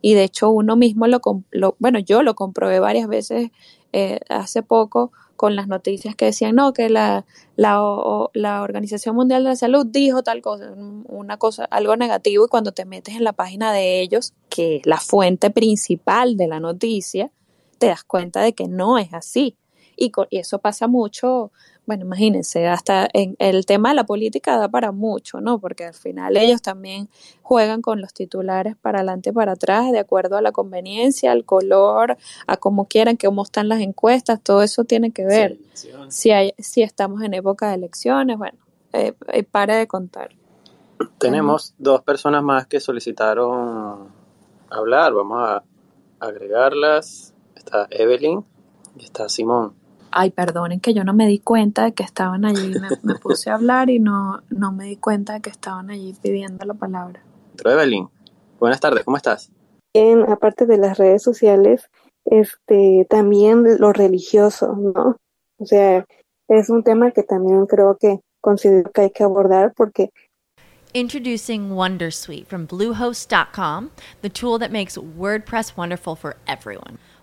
Y de hecho uno mismo lo, lo bueno, yo lo comprobé varias veces eh, hace poco con las noticias que decían, no, que la, la, la, Organización Mundial de la Salud dijo tal cosa, una cosa, algo negativo, y cuando te metes en la página de ellos, que es la fuente principal de la noticia, te das cuenta de que no es así. Y, y eso pasa mucho bueno, imagínense, hasta en el tema de la política da para mucho, ¿no? Porque al final ellos también juegan con los titulares para adelante y para atrás, de acuerdo a la conveniencia, al color, a cómo quieran, cómo están las encuestas, todo eso tiene que ver. si, hay, si estamos en época de elecciones, bueno, eh, eh para de contar. Tenemos dos personas más que solicitaron hablar, vamos a agregarlas. Está Evelyn y está Simón ay, perdonen que yo no me di cuenta de que estaban allí, me, puse a hablar y no, no me di cuenta de que estaban allí pidiendo la palabra. Evelyn, buenas tardes, ¿cómo estás? Bien, aparte de las redes sociales, este, también lo religioso, ¿no? O sea, es un tema que también creo que considero que hay que abordar porque Introducing Wondersuite from Bluehost.com, the tool that makes WordPress wonderful for everyone.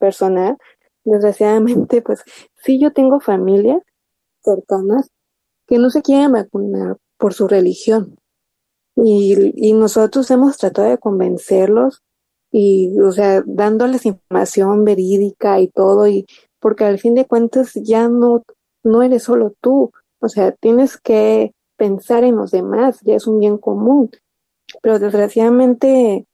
personal, desgraciadamente, pues sí yo tengo familias cercanas que no se quieren vacunar por su religión. Y, y nosotros hemos tratado de convencerlos y, o sea, dándoles información verídica y todo, y porque al fin de cuentas ya no, no eres solo tú, o sea, tienes que pensar en los demás, ya es un bien común. Pero desgraciadamente,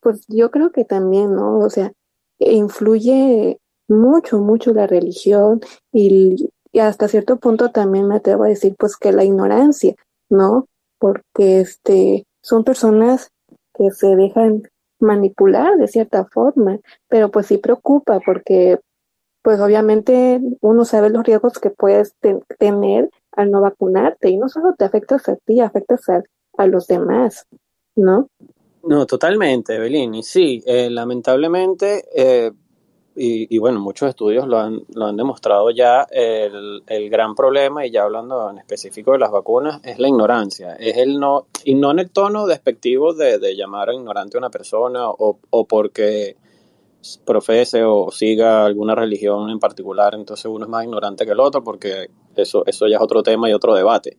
pues yo creo que también, ¿no? O sea, influye mucho, mucho la religión y, hasta cierto punto también me atrevo a decir pues que la ignorancia, ¿no? Porque este son personas que se dejan manipular de cierta forma, pero pues sí preocupa porque pues obviamente uno sabe los riesgos que puedes tener al no vacunarte y no solo te afectas a ti, afectas a, a los demás, ¿no? No, totalmente, Evelyn. Y sí, eh, lamentablemente, eh, y, bueno, muchos estudios lo han, lo han demostrado ya, el, el, gran problema, y ya hablando en específico de las vacunas, es la ignorancia. Es el no, y no en el tono despectivo de, de llamar a ignorante a una persona o, o porque profese o siga alguna religión en particular, entonces uno es más ignorante que el otro, porque eso, eso ya es otro tema y otro debate.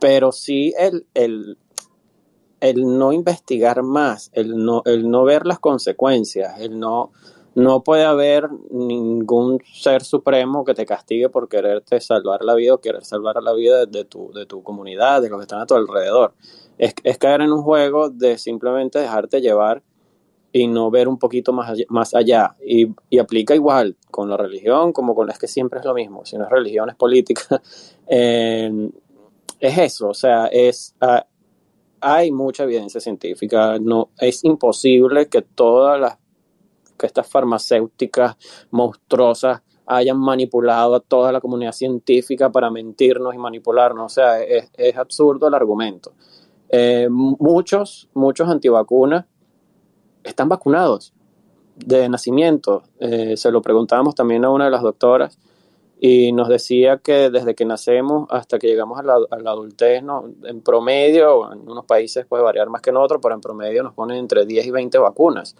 Pero sí el, el, el no investigar más, el no, el no ver las consecuencias, el no, no puede haber ningún ser supremo que te castigue por quererte salvar la vida o querer salvar la vida de tu, de tu comunidad, de los que están a tu alrededor. Es, es caer en un juego de simplemente dejarte llevar y no ver un poquito más allá. Más allá. Y, y, aplica igual con la religión como con es que siempre es lo mismo. Si no es religión, es política. Eh, es eso, o sea, es, uh, hay mucha evidencia científica. No, es imposible que todas las que estas farmacéuticas monstruosas hayan manipulado a toda la comunidad científica para mentirnos y manipularnos. O sea, es, absurdo el argumento. Eh, muchos, muchos antivacunas están vacunados de nacimiento. Eh, se lo preguntábamos también a una de las doctoras y nos decía que desde que nacemos hasta que llegamos a la, adultez, ¿no? en promedio, en unos países puede variar más que en otros, pero en promedio nos ponen entre 10 y 20 vacunas.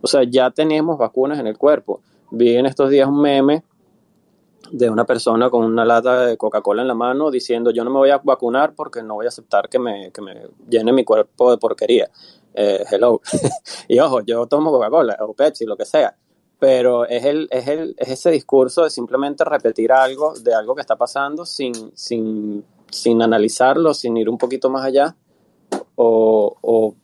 O sea, ya tenemos vacunas en el cuerpo. Vi en estos días un meme de una persona con una lata de Coca-Cola en la mano diciendo yo no me voy a vacunar porque no voy a aceptar que me, que me llene mi cuerpo de porquería. Eh, hello. y ojo, yo tomo Coca-Cola o Pepsi, lo que sea pero es, el, es, el, es ese discurso de simplemente repetir algo de algo que está pasando sin, sin, sin analizarlo, sin ir un poquito más allá, o, o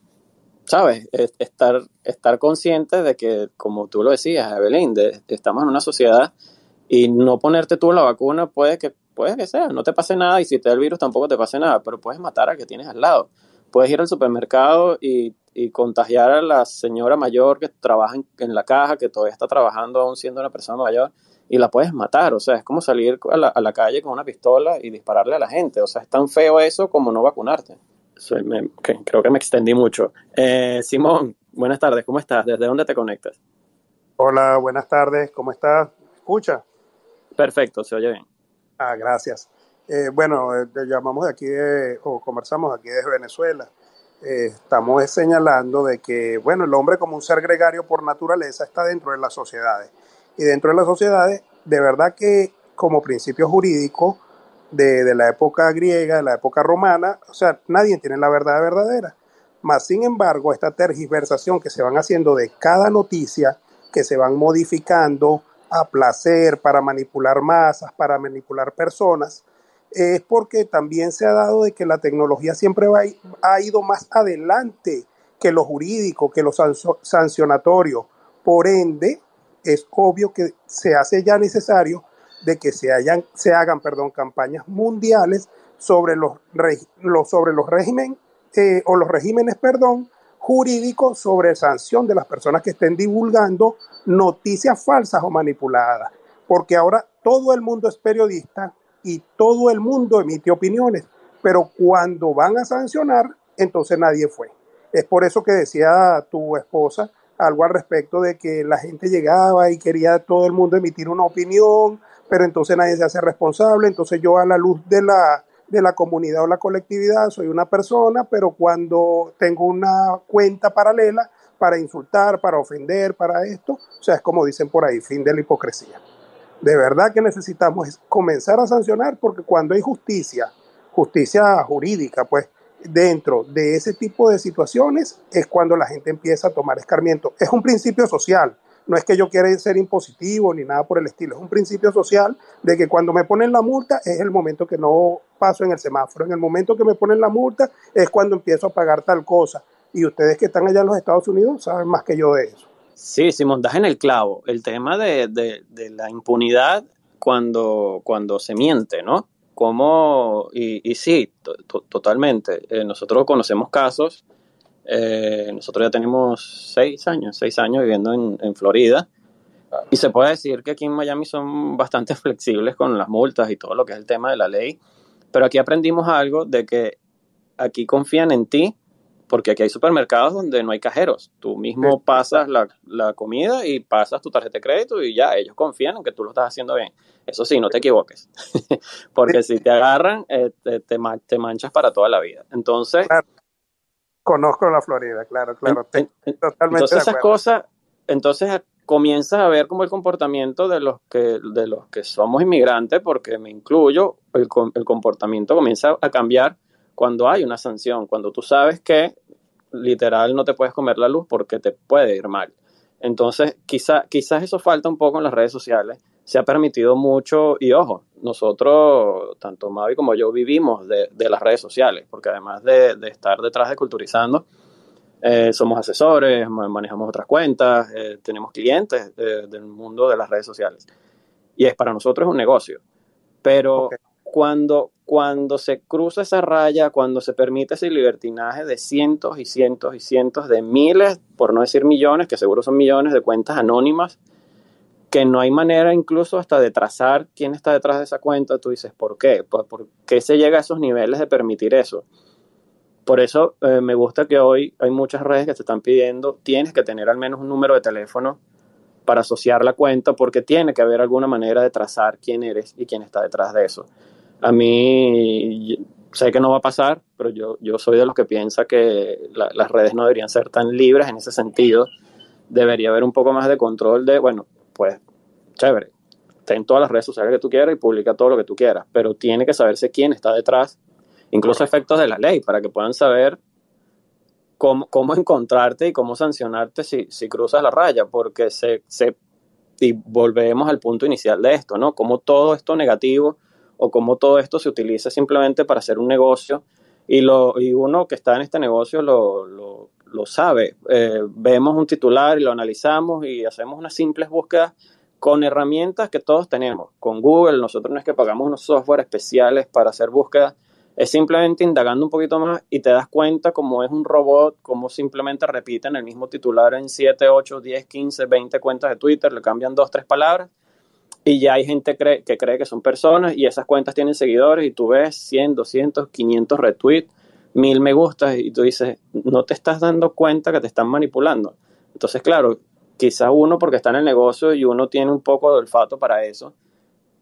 ¿sabes? Estar, estar consciente de que, como tú lo decías, Evelyn, de, estamos en una sociedad y no ponerte tú la vacuna puede que, puede que sea, no te pase nada y si te da el virus tampoco te pase nada, pero puedes matar a que tienes al lado. Puedes ir al supermercado y y contagiar a la señora mayor que trabaja en, en, la caja, que todavía está trabajando aún siendo una persona mayor, y la puedes matar. O sea, es como salir a la, a la calle con una pistola y dispararle a la gente. O sea, es tan feo eso como no vacunarte. Soy, me, okay, creo que me extendí mucho. Eh, Simón, buenas tardes, ¿cómo estás? ¿Desde dónde te conectas? Hola, buenas tardes, ¿cómo estás? ¿Escucha? Perfecto, se oye bien. Ah, gracias. Eh, bueno, eh, te llamamos de aquí, de, o conversamos aquí desde Venezuela eh, estamos señalando de que, bueno, el hombre como un ser gregario por naturaleza está dentro de las sociedades. Y dentro de las sociedades, de verdad que como principio jurídico de, de la época griega, de la época romana, o sea, nadie tiene la verdad verdadera. Más sin embargo, esta tergiversación que se van haciendo de cada noticia, que se van modificando a placer para manipular masas, para manipular personas, es porque también se ha dado de que la tecnología siempre va, ha ido más adelante que lo jurídico, que lo sancionatorio. Por ende, es obvio que se hace ya necesario de que se, hayan, se hagan perdón, campañas mundiales sobre los, los sobre los eh, o los regímenes perdón, jurídicos sobre sanción de las personas que estén divulgando noticias falsas o manipuladas. Porque ahora todo el mundo es periodista, y todo el mundo emite opiniones, pero cuando van a sancionar, entonces nadie fue. Es por eso que decía tu esposa algo al respecto de que la gente llegaba y quería todo el mundo emitir una opinión, pero entonces nadie se hace responsable, entonces yo a la luz de la, de la comunidad o la colectividad soy una persona, pero cuando tengo una cuenta paralela para insultar, para ofender, para esto, o sea, es como dicen por ahí, fin de la hipocresía de verdad que necesitamos comenzar a sancionar porque cuando hay justicia, justicia jurídica, pues dentro de ese tipo de situaciones es cuando la gente empieza a tomar escarmiento. Es un principio social, no es que yo quiera ser impositivo ni nada por el estilo, es un principio social de que cuando me ponen la multa es el momento que no paso en el semáforo, en el momento que me ponen la multa es cuando empiezo a pagar tal cosa. Y ustedes que están allá en los Estados Unidos saben más que yo de eso. Sí, Simón, das en el clavo. El tema de, de, de la impunidad cuando, cuando se miente, ¿no? Como, y, y sí, totalmente. Eh, nosotros conocemos casos, eh, nosotros ya tenemos seis años, seis años viviendo en, en, Florida, y se puede decir que aquí en Miami son bastante flexibles con las multas y todo lo que es el tema de la ley, pero aquí aprendimos algo de que aquí confían en ti porque aquí hay supermercados donde no hay cajeros. Tú mismo pasas la, la, comida y pasas tu tarjeta de crédito y ya, ellos confían en que tú lo estás haciendo bien. Eso sí, no te equivoques, porque si te agarran, eh, te, te, te, manchas para toda la vida. Entonces... Claro. Conozco la Florida, claro, claro. En, en, totalmente entonces esas cosas, entonces comienzas a ver como el comportamiento de los que, de los que somos inmigrantes, porque me incluyo, el, el comportamiento comienza a cambiar cuando hay una sanción, cuando tú sabes que literal no te puedes comer la luz porque te puede ir mal. Entonces, quizá, quizás eso falta un poco en las redes sociales. Se ha permitido mucho, y ojo, nosotros, tanto Mavi como yo, vivimos de, de las redes sociales, porque además de, de estar detrás de Culturizando, eh, somos asesores, manejamos otras cuentas, eh, tenemos clientes eh, del mundo de las redes sociales. Y es para nosotros un negocio. Pero okay. Cuando, cuando se cruza esa raya, cuando se permite ese libertinaje de cientos y cientos y cientos de miles, por no decir millones, que seguro son millones de cuentas anónimas, que no hay manera incluso hasta de trazar quién está detrás de esa cuenta, tú dices, ¿por qué? ¿Por, por qué se llega a esos niveles de permitir eso? Por eso eh, me gusta que hoy hay muchas redes que te están pidiendo, tienes que tener al menos un número de teléfono para asociar la cuenta, porque tiene que haber alguna manera de trazar quién eres y quién está detrás de eso. A mí sé que no va a pasar, pero yo, yo soy de los que piensa que la, las redes no deberían ser tan libres en ese sentido. Debería haber un poco más de control de, bueno, pues chévere, ten todas las redes sociales que tú quieras y publica todo lo que tú quieras, pero tiene que saberse quién está detrás incluso efectos de la ley, para que puedan saber cómo, cómo encontrarte y cómo sancionarte si, si cruzas la raya, porque se, se, y volvemos al punto inicial de esto, ¿no? Cómo todo esto negativo o cómo todo esto se utiliza simplemente para hacer un negocio y, lo, y uno que está en este negocio lo, lo, lo sabe. Eh, vemos un titular y lo analizamos y hacemos unas simples búsquedas con herramientas que todos tenemos. Con Google, nosotros no es que pagamos unos software especiales para hacer búsquedas, es simplemente indagando un poquito más y te das cuenta cómo es un robot, cómo simplemente repiten el mismo titular en 7, 8, 10, 15, 20 cuentas de Twitter, le cambian dos, tres palabras y ya hay gente que cree que son personas y esas cuentas tienen seguidores y tú ves 100, 200, 500 retweets, 1000 me gustas y tú dices, no te estás dando cuenta que te están manipulando. Entonces, claro, quizá uno porque está en el negocio y uno tiene un poco de olfato para eso,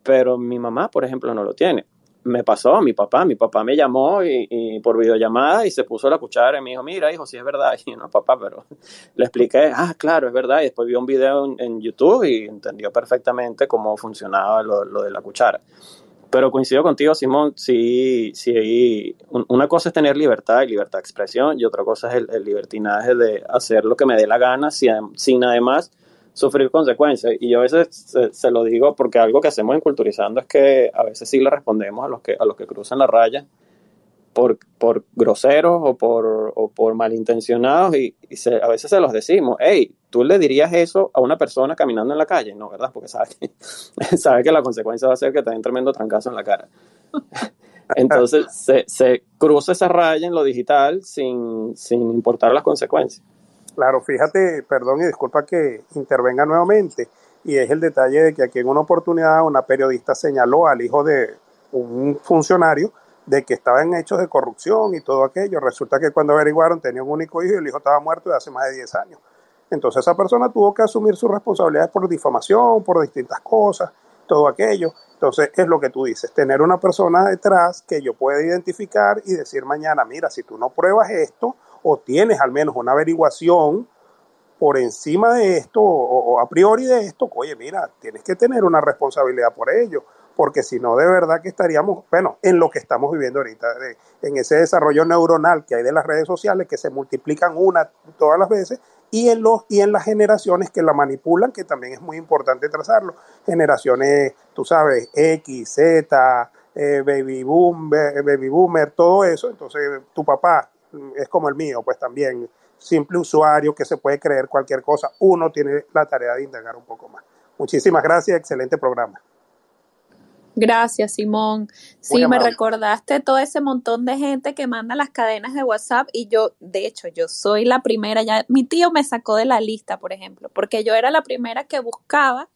pero mi mamá, por ejemplo, no lo tiene me pasó mi papá. Mi papá me llamó y, y, por videollamada y se puso la cuchara y me dijo, mira, hijo, sí es verdad. Y no, papá, pero le expliqué, ah, claro, es verdad. Y después vio un video en, YouTube y entendió perfectamente cómo funcionaba lo, lo, de la cuchara. Pero coincido contigo, Simón, sí, sí, una cosa es tener libertad y libertad de expresión y otra cosa es el, el libertinaje de hacer lo que me dé la gana sin, sin además sufrir consecuencias. Y yo a veces se, lo digo porque algo que hacemos en Culturizando es que a veces sí le respondemos a los que, a los que cruzan la raya por, por groseros o por, o por malintencionados y, y se, a veces se los decimos, hey, tú le dirías eso a una persona caminando en la calle, ¿no? ¿Verdad? Porque sabe que, sabe que la consecuencia va a ser que te den tremendo trancazo en la cara. Entonces se, se cruza esa raya en lo digital sin, sin importar las consecuencias. Claro, fíjate, perdón y disculpa que intervenga nuevamente, y es el detalle de que aquí en una oportunidad una periodista señaló al hijo de un funcionario de que estaba en hechos de corrupción y todo aquello. Resulta que cuando averiguaron tenía un único hijo y el hijo estaba muerto de hace más de 10 años. Entonces esa persona tuvo que asumir sus responsabilidades por difamación, por distintas cosas, todo aquello. Entonces es lo que tú dices, tener una persona detrás que yo pueda identificar y decir mañana, mira, si tú no pruebas esto, o tienes al menos una averiguación por encima de esto o, a priori de esto, oye, mira, tienes que tener una responsabilidad por ello, porque si no, de verdad que estaríamos, bueno, en lo que estamos viviendo ahorita, en ese desarrollo neuronal que hay de las redes sociales, que se multiplican una todas las veces, y en, los, y en las generaciones que la manipulan, que también es muy importante trazarlo, generaciones, tú sabes, X, Z, eh, baby, boom, baby boomer, todo eso, entonces tu papá es como el mío, pues también simple usuario que se puede creer cualquier cosa, uno tiene la tarea de indagar un poco más. Muchísimas gracias, excelente programa. Gracias, Simón. Sí, me recordaste todo ese montón de gente que manda las cadenas de WhatsApp y yo, de hecho, yo soy la primera, ya mi tío me sacó de la lista, por ejemplo, porque yo era la primera que buscaba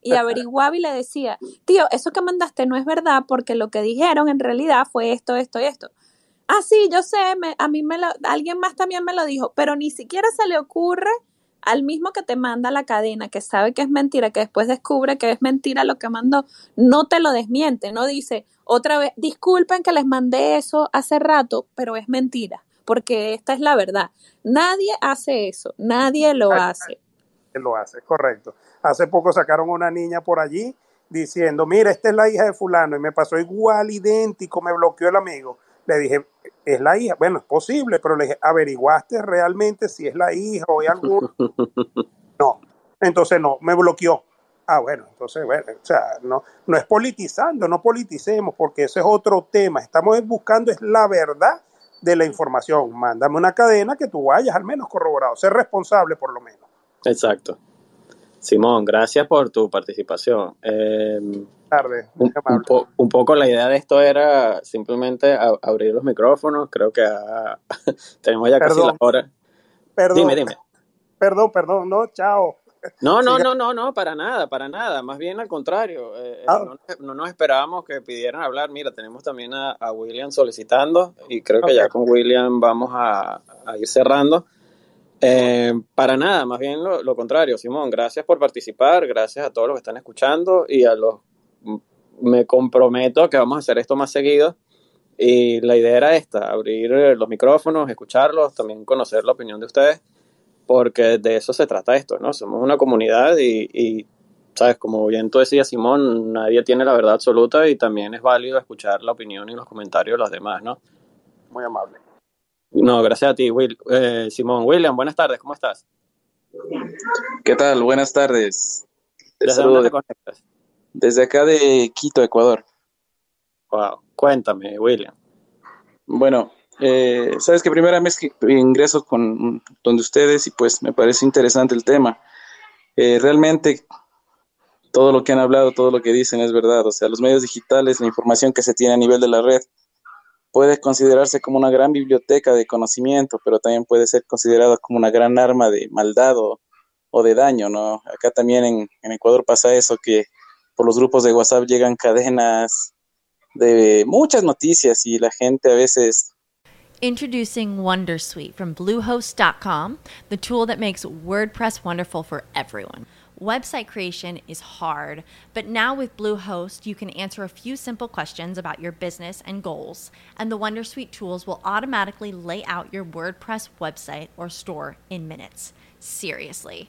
y averiguaba y le decía, tío, eso que mandaste no es verdad porque lo que dijeron en realidad fue esto, esto y esto. Ah, sí, yo sé, me, a mí me lo, alguien más también me lo dijo, pero ni siquiera se le ocurre al mismo que te manda la cadena, que sabe que es mentira, que después descubre que es mentira lo que mandó, no te lo desmiente, no dice otra vez, disculpen que les mandé eso hace rato, pero es mentira, porque esta es la verdad. Nadie hace eso, nadie lo hace. Lo hace, correcto. Hace poco sacaron una niña por allí diciendo, mira, esta es la hija de fulano, y me pasó igual, idéntico, me bloqueó el amigo. Le dije, es la hija. Bueno, es posible, pero le dije, ¿averiguaste realmente si es la hija o hay algún? No. Entonces no, me bloqueó. Ah, bueno, entonces, bueno, o sea, no, no es politizando, no politicemos, porque ese es otro tema. Estamos buscando es la verdad de la información. Mándame una cadena que tú vayas al menos corroborado, ser responsable por lo menos. Exacto. Simón, gracias por tu participación. Eh, Tarde. un, un po- un poco la idea de esto era simplemente a- abrir los micrófonos. Creo que tenemos ya casi la hora. Perdón, Dime, dime. perdón, perdón, no, chao. No, no, no, no, no, para nada, para nada. Más bien al contrario. eh, eh, Ah. no, no nos esperábamos que pidieran hablar. Mira, tenemos también a, a William solicitando y creo que ya con William vamos a, a ir cerrando. Eh, para nada, más bien lo, lo contrario, Simón. Gracias por participar, gracias a todos los que están escuchando y a los. Me comprometo a que vamos a hacer esto más seguido. Y la idea era esta: abrir eh, los micrófonos, escucharlos, también conocer la opinión de ustedes porque de eso se trata esto, ¿no? Somos una comunidad y, y, sabes, como bien tú decías, Simón, nadie tiene la verdad absoluta y también es válido escuchar la opinión y los comentarios de los demás, ¿no? Muy amable. No, gracias a ti, Will. Eh, Simón. William, buenas tardes, ¿cómo estás? ¿Qué tal? Buenas tardes. Te ¿Desde saludo dónde te conectas? Desde acá de Quito, Ecuador. Wow, cuéntame, William. Bueno, eh, sabes que primera vez que ingreso con donde ustedes y pues me parece interesante el tema. Eh, realmente todo lo que han hablado, todo lo que dicen es verdad. O sea, los medios digitales, la información que se tiene a nivel de la red puede considerarse como una gran biblioteca de conocimiento, pero también puede ser considerado como una gran arma de maldad o, o de daño, ¿no? Acá también en, en Ecuador pasa eso, que por los grupos de WhatsApp llegan cadenas de muchas noticias y la gente a veces Introducing Wondersuite from Bluehost.com, the tool that makes WordPress wonderful for everyone. Website creation is hard, but now with Bluehost, you can answer a few simple questions about your business and goals, and the Wondersuite tools will automatically lay out your WordPress website or store in minutes. Seriously.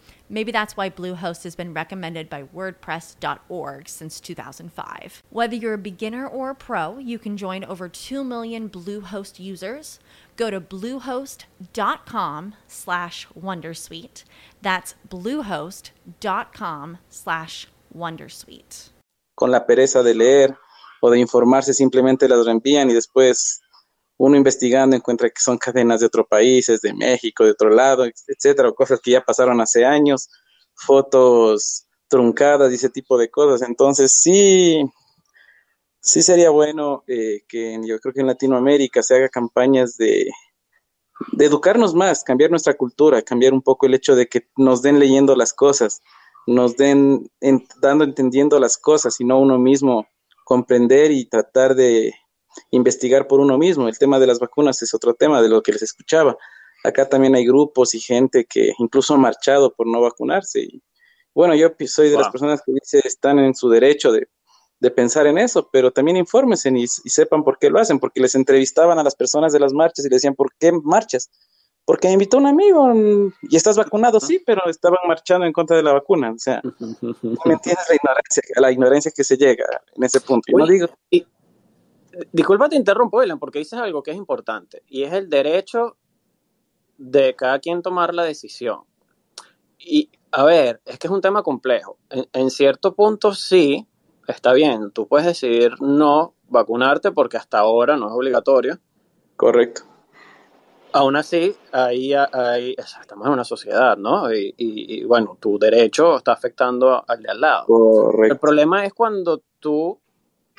Maybe that's why Bluehost has been recommended by WordPress.org since 2005. Whether you're a beginner or a pro, you can join over 2 million Bluehost users. Go to bluehost.com slash Wondersuite. That's bluehost.com slash Wondersuite. con la pereza de leer o de informarse simplemente las reenvían y después uno investigando encuentra que son cadenas de otros países, de México, de otro lado, etcétera, o cosas que ya pasaron hace años, fotos truncadas y ese tipo de cosas. Entonces sí, sí sería bueno eh, que yo creo que en Latinoamérica se haga campañas de, de educarnos más, cambiar nuestra cultura, cambiar un poco el hecho de que nos den leyendo las cosas, nos den en- dando entendiendo las cosas y no uno mismo comprender y tratar de investigar por uno mismo. El tema de las vacunas es otro tema de lo que les escuchaba. Acá también hay grupos y gente que incluso han marchado por no vacunarse. Y, bueno, yo soy de las personas que dice están en su derecho de, de pensar en eso, pero también infórmense y, y sepan por qué lo hacen, porque les entrevistaban a las personas de las marchas y les decían, ¿por qué marchas? Porque me invitó un amigo y estás vacunado, sí, pero estaban marchando en contra de la vacuna. O sea, ¿no me entiendes la ignorancia, la ignorancia que se llega en ese punto? Y no digo, y- disculpa te interrumpo, William, porque dices algo que es importante y es el derecho de cada quien tomar la decisión. Y a ver, es que es un tema complejo. En, en cierto punto sí, está bien, tú puedes decidir no vacunarte porque hasta ahora no es obligatorio. correcto. Aún así, ahí, ahí estamos en una sociedad, ¿no? Y, y- y, bueno, tu derecho está afectando al de al lado. El Correcto. problema es cuando tú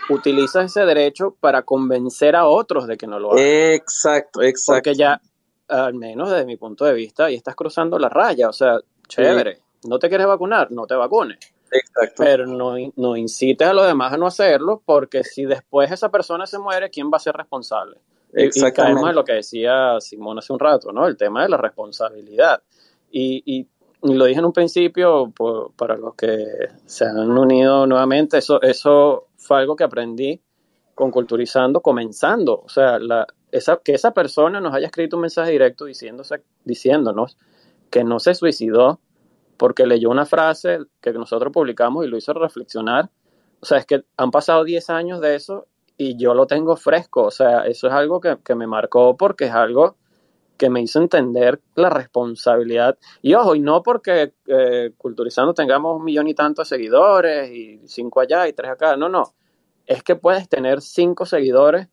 utilizas ese derecho para convencer a otros de que no lo hagan. Exacto, exacto. Porque ya, al menos desde mi punto de vista, ahí estás cruzando la raya. O sea, chévere, no te quieres vacunar, no te vacunes. Exacto. Pero no, no incites a los demás a no hacerlo, porque si después esa persona se muere, ¿quién va a ser responsable? Y, y caemos en Exactamente. lo que decía Simón hace un rato, ¿no? El tema de la responsabilidad. Y, y lo dije en un principio, para los que se han unido nuevamente, eso, eso fue algo que aprendí con Culturizando comenzando. O sea, la, esa, que esa persona nos haya escrito un mensaje directo diciéndose, diciéndonos que no se suicidó porque leyó una frase que nosotros publicamos y lo hizo reflexionar. O sea, es que han pasado 10 años de eso y yo lo tengo fresco. O sea, eso es algo que, que me marcó porque es algo que me hizo entender la responsabilidad. Y ojo, y no porque eh, culturizando tengamos un millón y tantos seguidores y cinco allá y tres acá, no, no. Es que puedes tener cinco seguidores,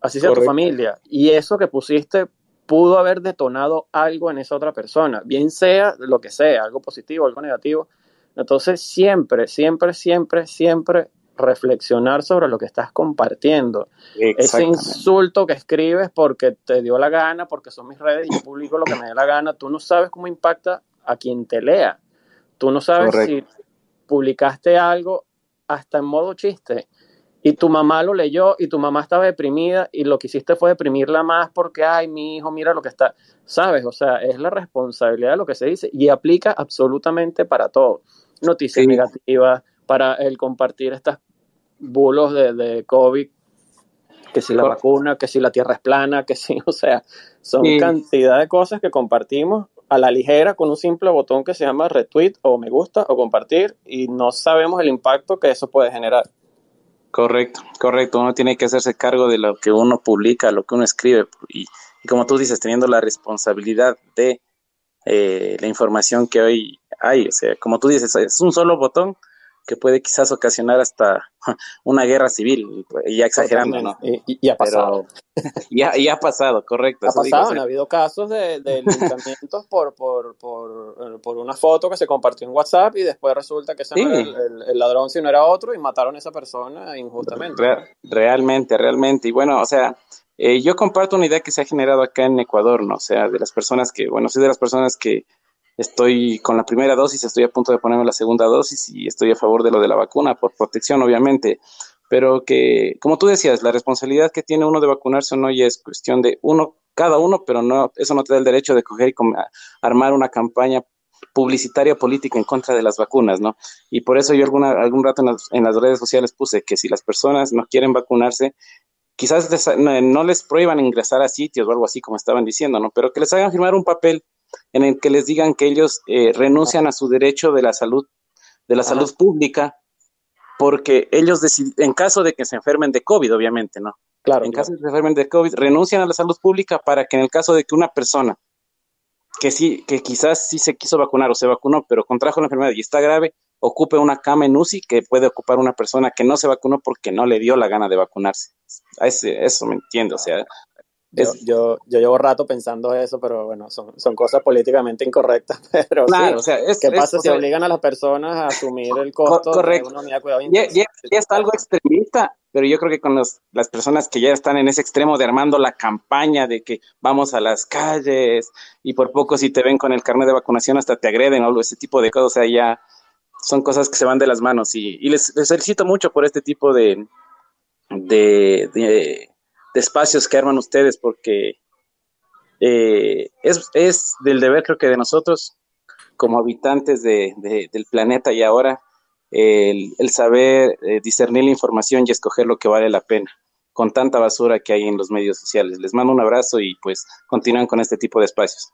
así sea tu familia, y eso que pusiste pudo haber detonado algo en esa otra persona, bien sea lo que sea, algo positivo, algo negativo. Entonces, siempre, siempre, siempre, siempre reflexionar sobre lo que estás compartiendo. Ese insulto que escribes porque te dio la gana, porque son mis redes y yo publico lo que me dé la gana, tú no sabes cómo impacta a quien te lea. Tú no sabes si publicaste algo hasta en modo chiste y tu mamá lo leyó y tu mamá estaba deprimida y lo que hiciste fue deprimirla más porque, ay, mi hijo, mira lo que está, sabes, o sea, es la responsabilidad de lo que se dice y aplica absolutamente para todo. Noticias negativas, para el compartir estas bulos de, de COVID, que si la vacuna, que si la tierra es plana, que si, o sea, son cantidad de cosas que compartimos a la ligera con un simple botón que se llama retweet o me gusta o compartir y no sabemos el impacto que eso puede generar. Correcto, correcto. Uno tiene que hacerse cargo de lo que uno publica, lo que uno escribe y, como tú dices, teniendo la responsabilidad de eh, la información que hoy hay. O sea, como tú dices, es un solo botón que puede quizás ocasionar hasta una guerra civil, ya exagerando, ¿no? Y, ha pasado. ya, ha pasado, correcto. Ha pasado, ha habido casos de, de por, por, por, por, una foto que se compartió en WhatsApp y después resulta que ese no era el, ladrón, sino era otro y mataron a esa persona injustamente. realmente, realmente. Y bueno, o sea, eh, yo comparto una idea que se ha generado acá en Ecuador, ¿no? O sea, de las personas que, bueno, soy de las personas que estoy con la primera dosis, estoy a punto de ponerme la segunda dosis y estoy a favor de lo de la vacuna, por protección, obviamente. Pero que, como tú decías, la responsabilidad que tiene uno de vacunarse o no ya es cuestión de uno, cada uno, pero no, eso no te da el derecho de coger y armar una campaña publicitaria política en contra de las vacunas, ¿no? Y por eso yo alguna, algún rato en las, redes sociales puse que si las personas no quieren vacunarse, quizás no les prohíban ingresar a sitios o algo así como estaban diciendo, ¿no? Pero que les hagan firmar un papel en el que les digan que ellos eh, renuncian a su derecho de la salud, de la salud pública, porque ellos en caso de que se enfermen de COVID, obviamente, ¿no? Claro. En caso de que se enfermen de COVID, renuncian a la salud pública para que en el caso de que una persona que sí, que quizás sí se quiso vacunar o se vacunó, pero contrajo la enfermedad y está grave, ocupe una cama en UCI que puede ocupar una persona que no se vacunó porque no le dio la gana de vacunarse. eso me entiendo, o sea, yo, yo, yo, llevo rato pensando eso, pero bueno, son, son cosas políticamente incorrectas. Pero claro, o sea, ¿qué pasa si obligan a las personas a asumir el costo correcto. de una unidad de cuidado ya, ya, ya, está algo extremista, pero yo creo que con los, las personas que ya están en ese extremo de armando la campaña de que vamos a las calles y por poco si te ven con el carnet de vacunación hasta te agreden o algo, ese tipo de cosas, o sea, ya son cosas que se van de las manos y, y les, les felicito mucho por este tipo de, de, de de espacios que arman ustedes, porque eh, es, es, del deber, creo que de nosotros, como habitantes de, del planeta y ahora, el, saber eh, discernir la información y escoger lo que vale la pena, con tanta basura que hay en los medios sociales. Les mando un abrazo y pues continúan con este tipo de espacios.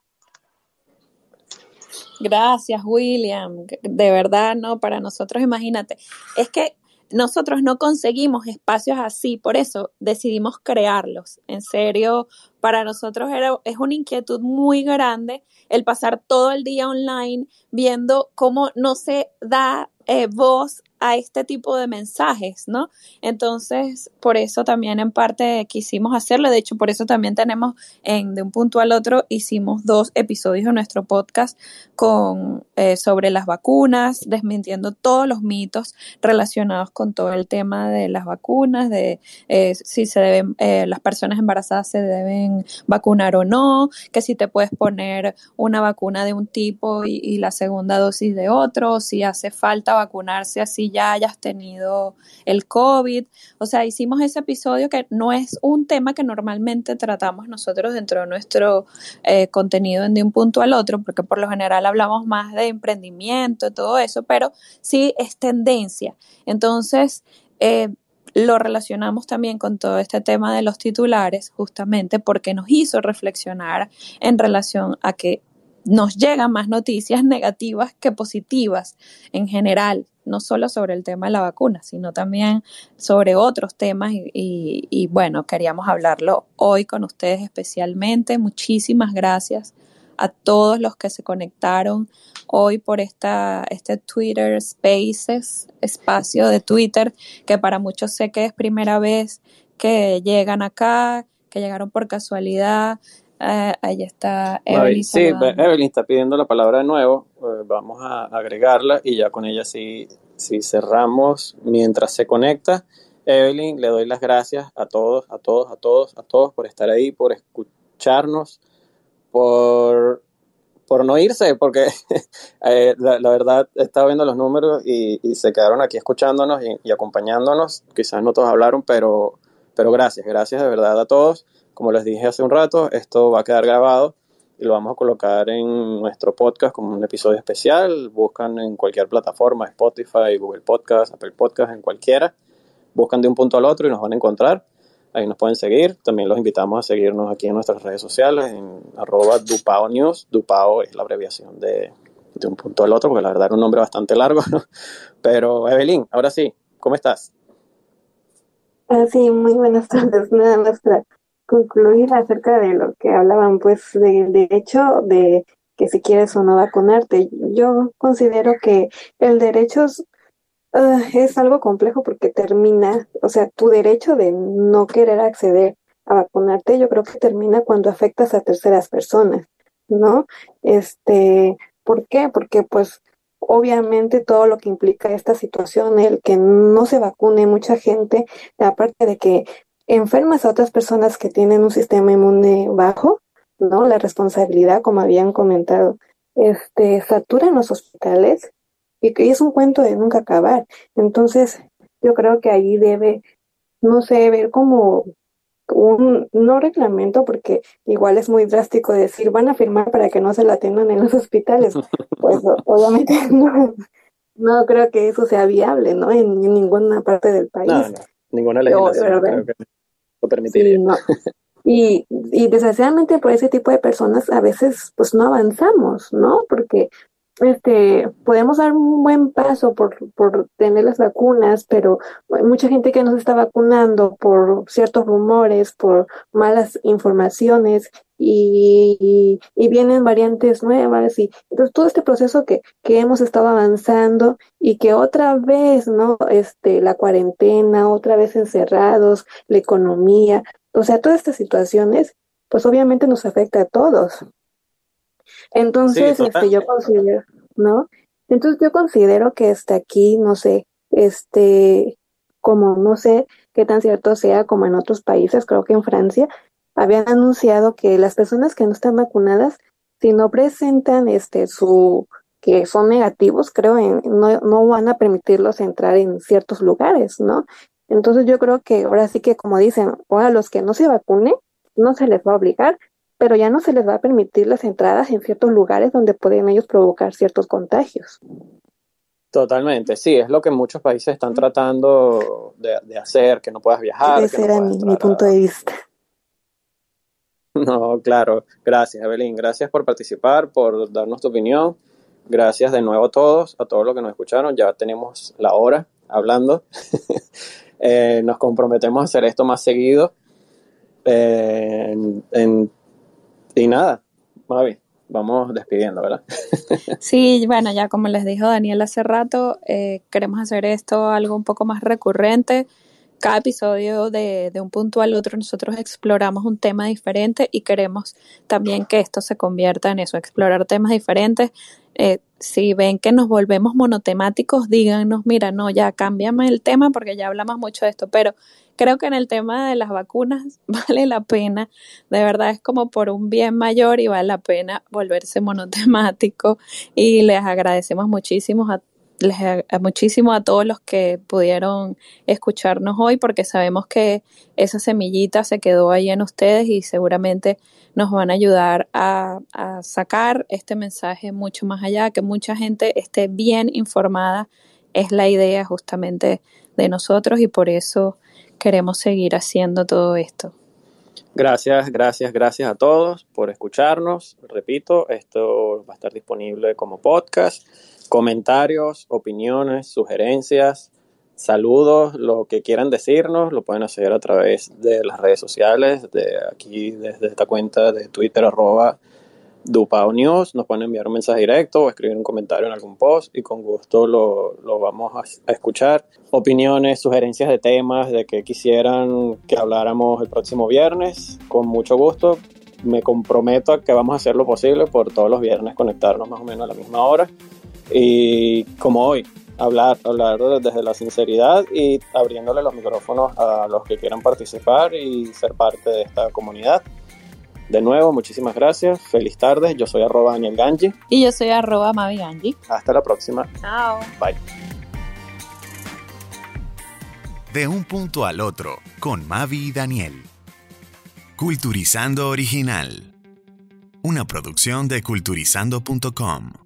Gracias, William. De verdad, no, para nosotros, imagínate, es que nosotros no conseguimos espacios así, por eso decidimos crearlos. En serio, para nosotros era, es una inquietud muy grande el pasar todo el día online viendo cómo no se da eh, voz a este tipo de mensajes, ¿no? Entonces, por eso también en parte quisimos hacerlo. De hecho, por eso también tenemos en De un punto al otro, hicimos dos episodios de nuestro podcast con, eh, sobre las vacunas, desmintiendo todos los mitos relacionados con todo el tema de las vacunas, de eh, si se deben, eh, las personas embarazadas se deben vacunar o no, que si te puedes poner una vacuna de un tipo y, y la segunda dosis de otro, si hace falta vacunarse así ya hayas tenido el COVID. O sea, hicimos ese episodio que no es un tema que normalmente tratamos nosotros dentro de nuestro eh, contenido de un punto al otro, porque por lo general hablamos más de emprendimiento, todo eso, pero sí es tendencia. Entonces, eh, lo relacionamos también con todo este tema de los titulares, justamente porque nos hizo reflexionar en relación a que nos llegan más noticias negativas que positivas en general, no solo sobre el tema de la vacuna, sino también sobre otros temas y, y, bueno, queríamos hablarlo hoy con ustedes especialmente. Muchísimas gracias a todos los que se conectaron hoy por esta, este Twitter Spaces, espacio de Twitter, que para muchos sé que es primera vez que llegan acá, que llegaron por casualidad. Eh, ahí está Evelyn. Sí, Evelyn está pidiendo la palabra de nuevo. Eh, vamos a agregarla y ya con ella sí, sí cerramos mientras se conecta. Evelyn, le doy las gracias a todos, a todos, a todos, a todos por estar ahí, por escucharnos, por por no irse, porque eh, la, verdad estaba viendo los números y, se quedaron aquí escuchándonos y, acompañándonos. Quizás no todos hablaron, pero, pero gracias, gracias de verdad a todos. Como les dije hace un rato, esto va a quedar grabado y lo vamos a colocar en nuestro podcast como un episodio especial. Buscan en cualquier plataforma, Spotify, Google Podcast, Apple Podcast, en cualquiera. Buscan de un punto al otro y nos van a encontrar. Ahí nos pueden seguir. También los invitamos a seguirnos aquí en nuestras redes sociales, en arroba Dupao News. Dupao es la abreviación de, de un punto al otro, porque la verdad era un nombre bastante largo. Pero Evelyn, ahora sí, ¿cómo estás? Ah, sí, muy buenas tardes. Nada más para concluir acerca de lo que hablaban, pues, del derecho de que si quieres o no vacunarte. Yo considero que el derecho Ah, es algo complejo porque termina, o sea, tu derecho de no querer acceder a vacunarte, yo creo que termina cuando afectas a terceras personas, ¿no? Este, ¿por qué? Porque pues obviamente todo lo que implica esta situación, el que no se vacune mucha gente, aparte de que enfermas a otras personas que tienen un sistema inmune bajo, ¿no? La responsabilidad, como habían comentado, este, saturan los hospitales y que es un cuento de nunca acabar. Entonces, yo creo que ahí debe, no sé, ver como un, no reglamento, porque igual es muy drástico decir, van a firmar para que no se la atendan en los hospitales. Pues obviamente no, no creo que eso sea viable, ¿no? En, ninguna parte del país. No, ninguna legislación creo que lo permitiría. Y, y desgraciadamente por ese tipo de personas a veces pues no avanzamos, ¿no? Porque este, podemos dar un buen paso por, por tener las vacunas, pero hay mucha gente que no se está vacunando por ciertos rumores, por malas informaciones y, y, vienen variantes nuevas y entonces todo este proceso que, que hemos estado avanzando y que otra vez, ¿no? Este, la cuarentena, otra vez encerrados, la economía, o sea, todas estas situaciones, pues obviamente nos afecta a todos. Entonces, este, yo considero, ¿no? Entonces yo considero que hasta aquí, no sé, este, como no sé qué tan cierto sea como en otros países, creo que en Francia, habían anunciado que las personas que no están vacunadas, si no presentan este su que son negativos, creo, en, no, no van a permitirlos entrar en ciertos lugares, ¿no? Entonces yo creo que ahora sí que como dicen, ahora los que no se vacunen, no se les va a obligar, pero ya no se les va a permitir las entradas en ciertos lugares donde pueden ellos provocar ciertos contagios. Totalmente, sí, es lo que muchos países están tratando de, hacer, que no puedas viajar. Ese era mi, punto de vista. No, claro, gracias Evelyn, gracias por participar, por darnos tu opinión, gracias de nuevo a todos, a todos los que nos escucharon, ya tenemos la hora hablando, eh, nos comprometemos a hacer esto más seguido. Eh, en y nada, Mavi, vamos despidiendo, ¿verdad? sí, bueno, ya como les dijo Daniel hace rato, eh, queremos hacer esto algo un poco más recurrente. Cada episodio de, de un punto al otro nosotros exploramos un tema diferente y queremos también que esto se convierta en eso, explorar temas diferentes. Eh, si ven que nos volvemos monotemáticos, díganos, mira, no, ya cámbiame el tema porque ya hablamos mucho de esto, pero creo que en el tema de las vacunas vale la pena, de verdad es como por un bien mayor y vale la pena volverse monotemático. Y les agradecemos muchísimo a les agradezco muchísimo a todos los que pudieron escucharnos hoy porque sabemos que esa semillita se quedó ahí en ustedes y seguramente nos van a ayudar a, a sacar este mensaje mucho más allá, que mucha gente esté bien informada, es la idea justamente de nosotros y por eso queremos seguir haciendo todo esto. Gracias, gracias, gracias a todos por escucharnos. Repito, esto va a estar disponible como podcast. Comentarios, opiniones, sugerencias, saludos, lo que quieran decirnos, lo pueden hacer a través de las redes sociales, de aquí, desde esta cuenta de Twitter, arroba Dupao News, nos pueden enviar un mensaje directo o escribir un comentario en algún post y con gusto lo, lo vamos a, escuchar. Opiniones, sugerencias de temas, de que quisieran que habláramos el próximo viernes, con mucho gusto. Me comprometo a que vamos a hacer lo posible por todos los viernes conectarnos más o menos a la misma hora. Y como hoy, hablar, hablar desde la sinceridad y abriéndole los micrófonos a los que quieran participar y ser parte de esta comunidad. De nuevo, muchísimas gracias. Feliz tarde. Yo soy arroba Daniel Ganji. Y yo soy arroba Mavi Ganji. Hasta la próxima. Chao. Bye. De un punto al otro, con Mavi y Daniel. Culturizando Original. Una producción de culturizando.com.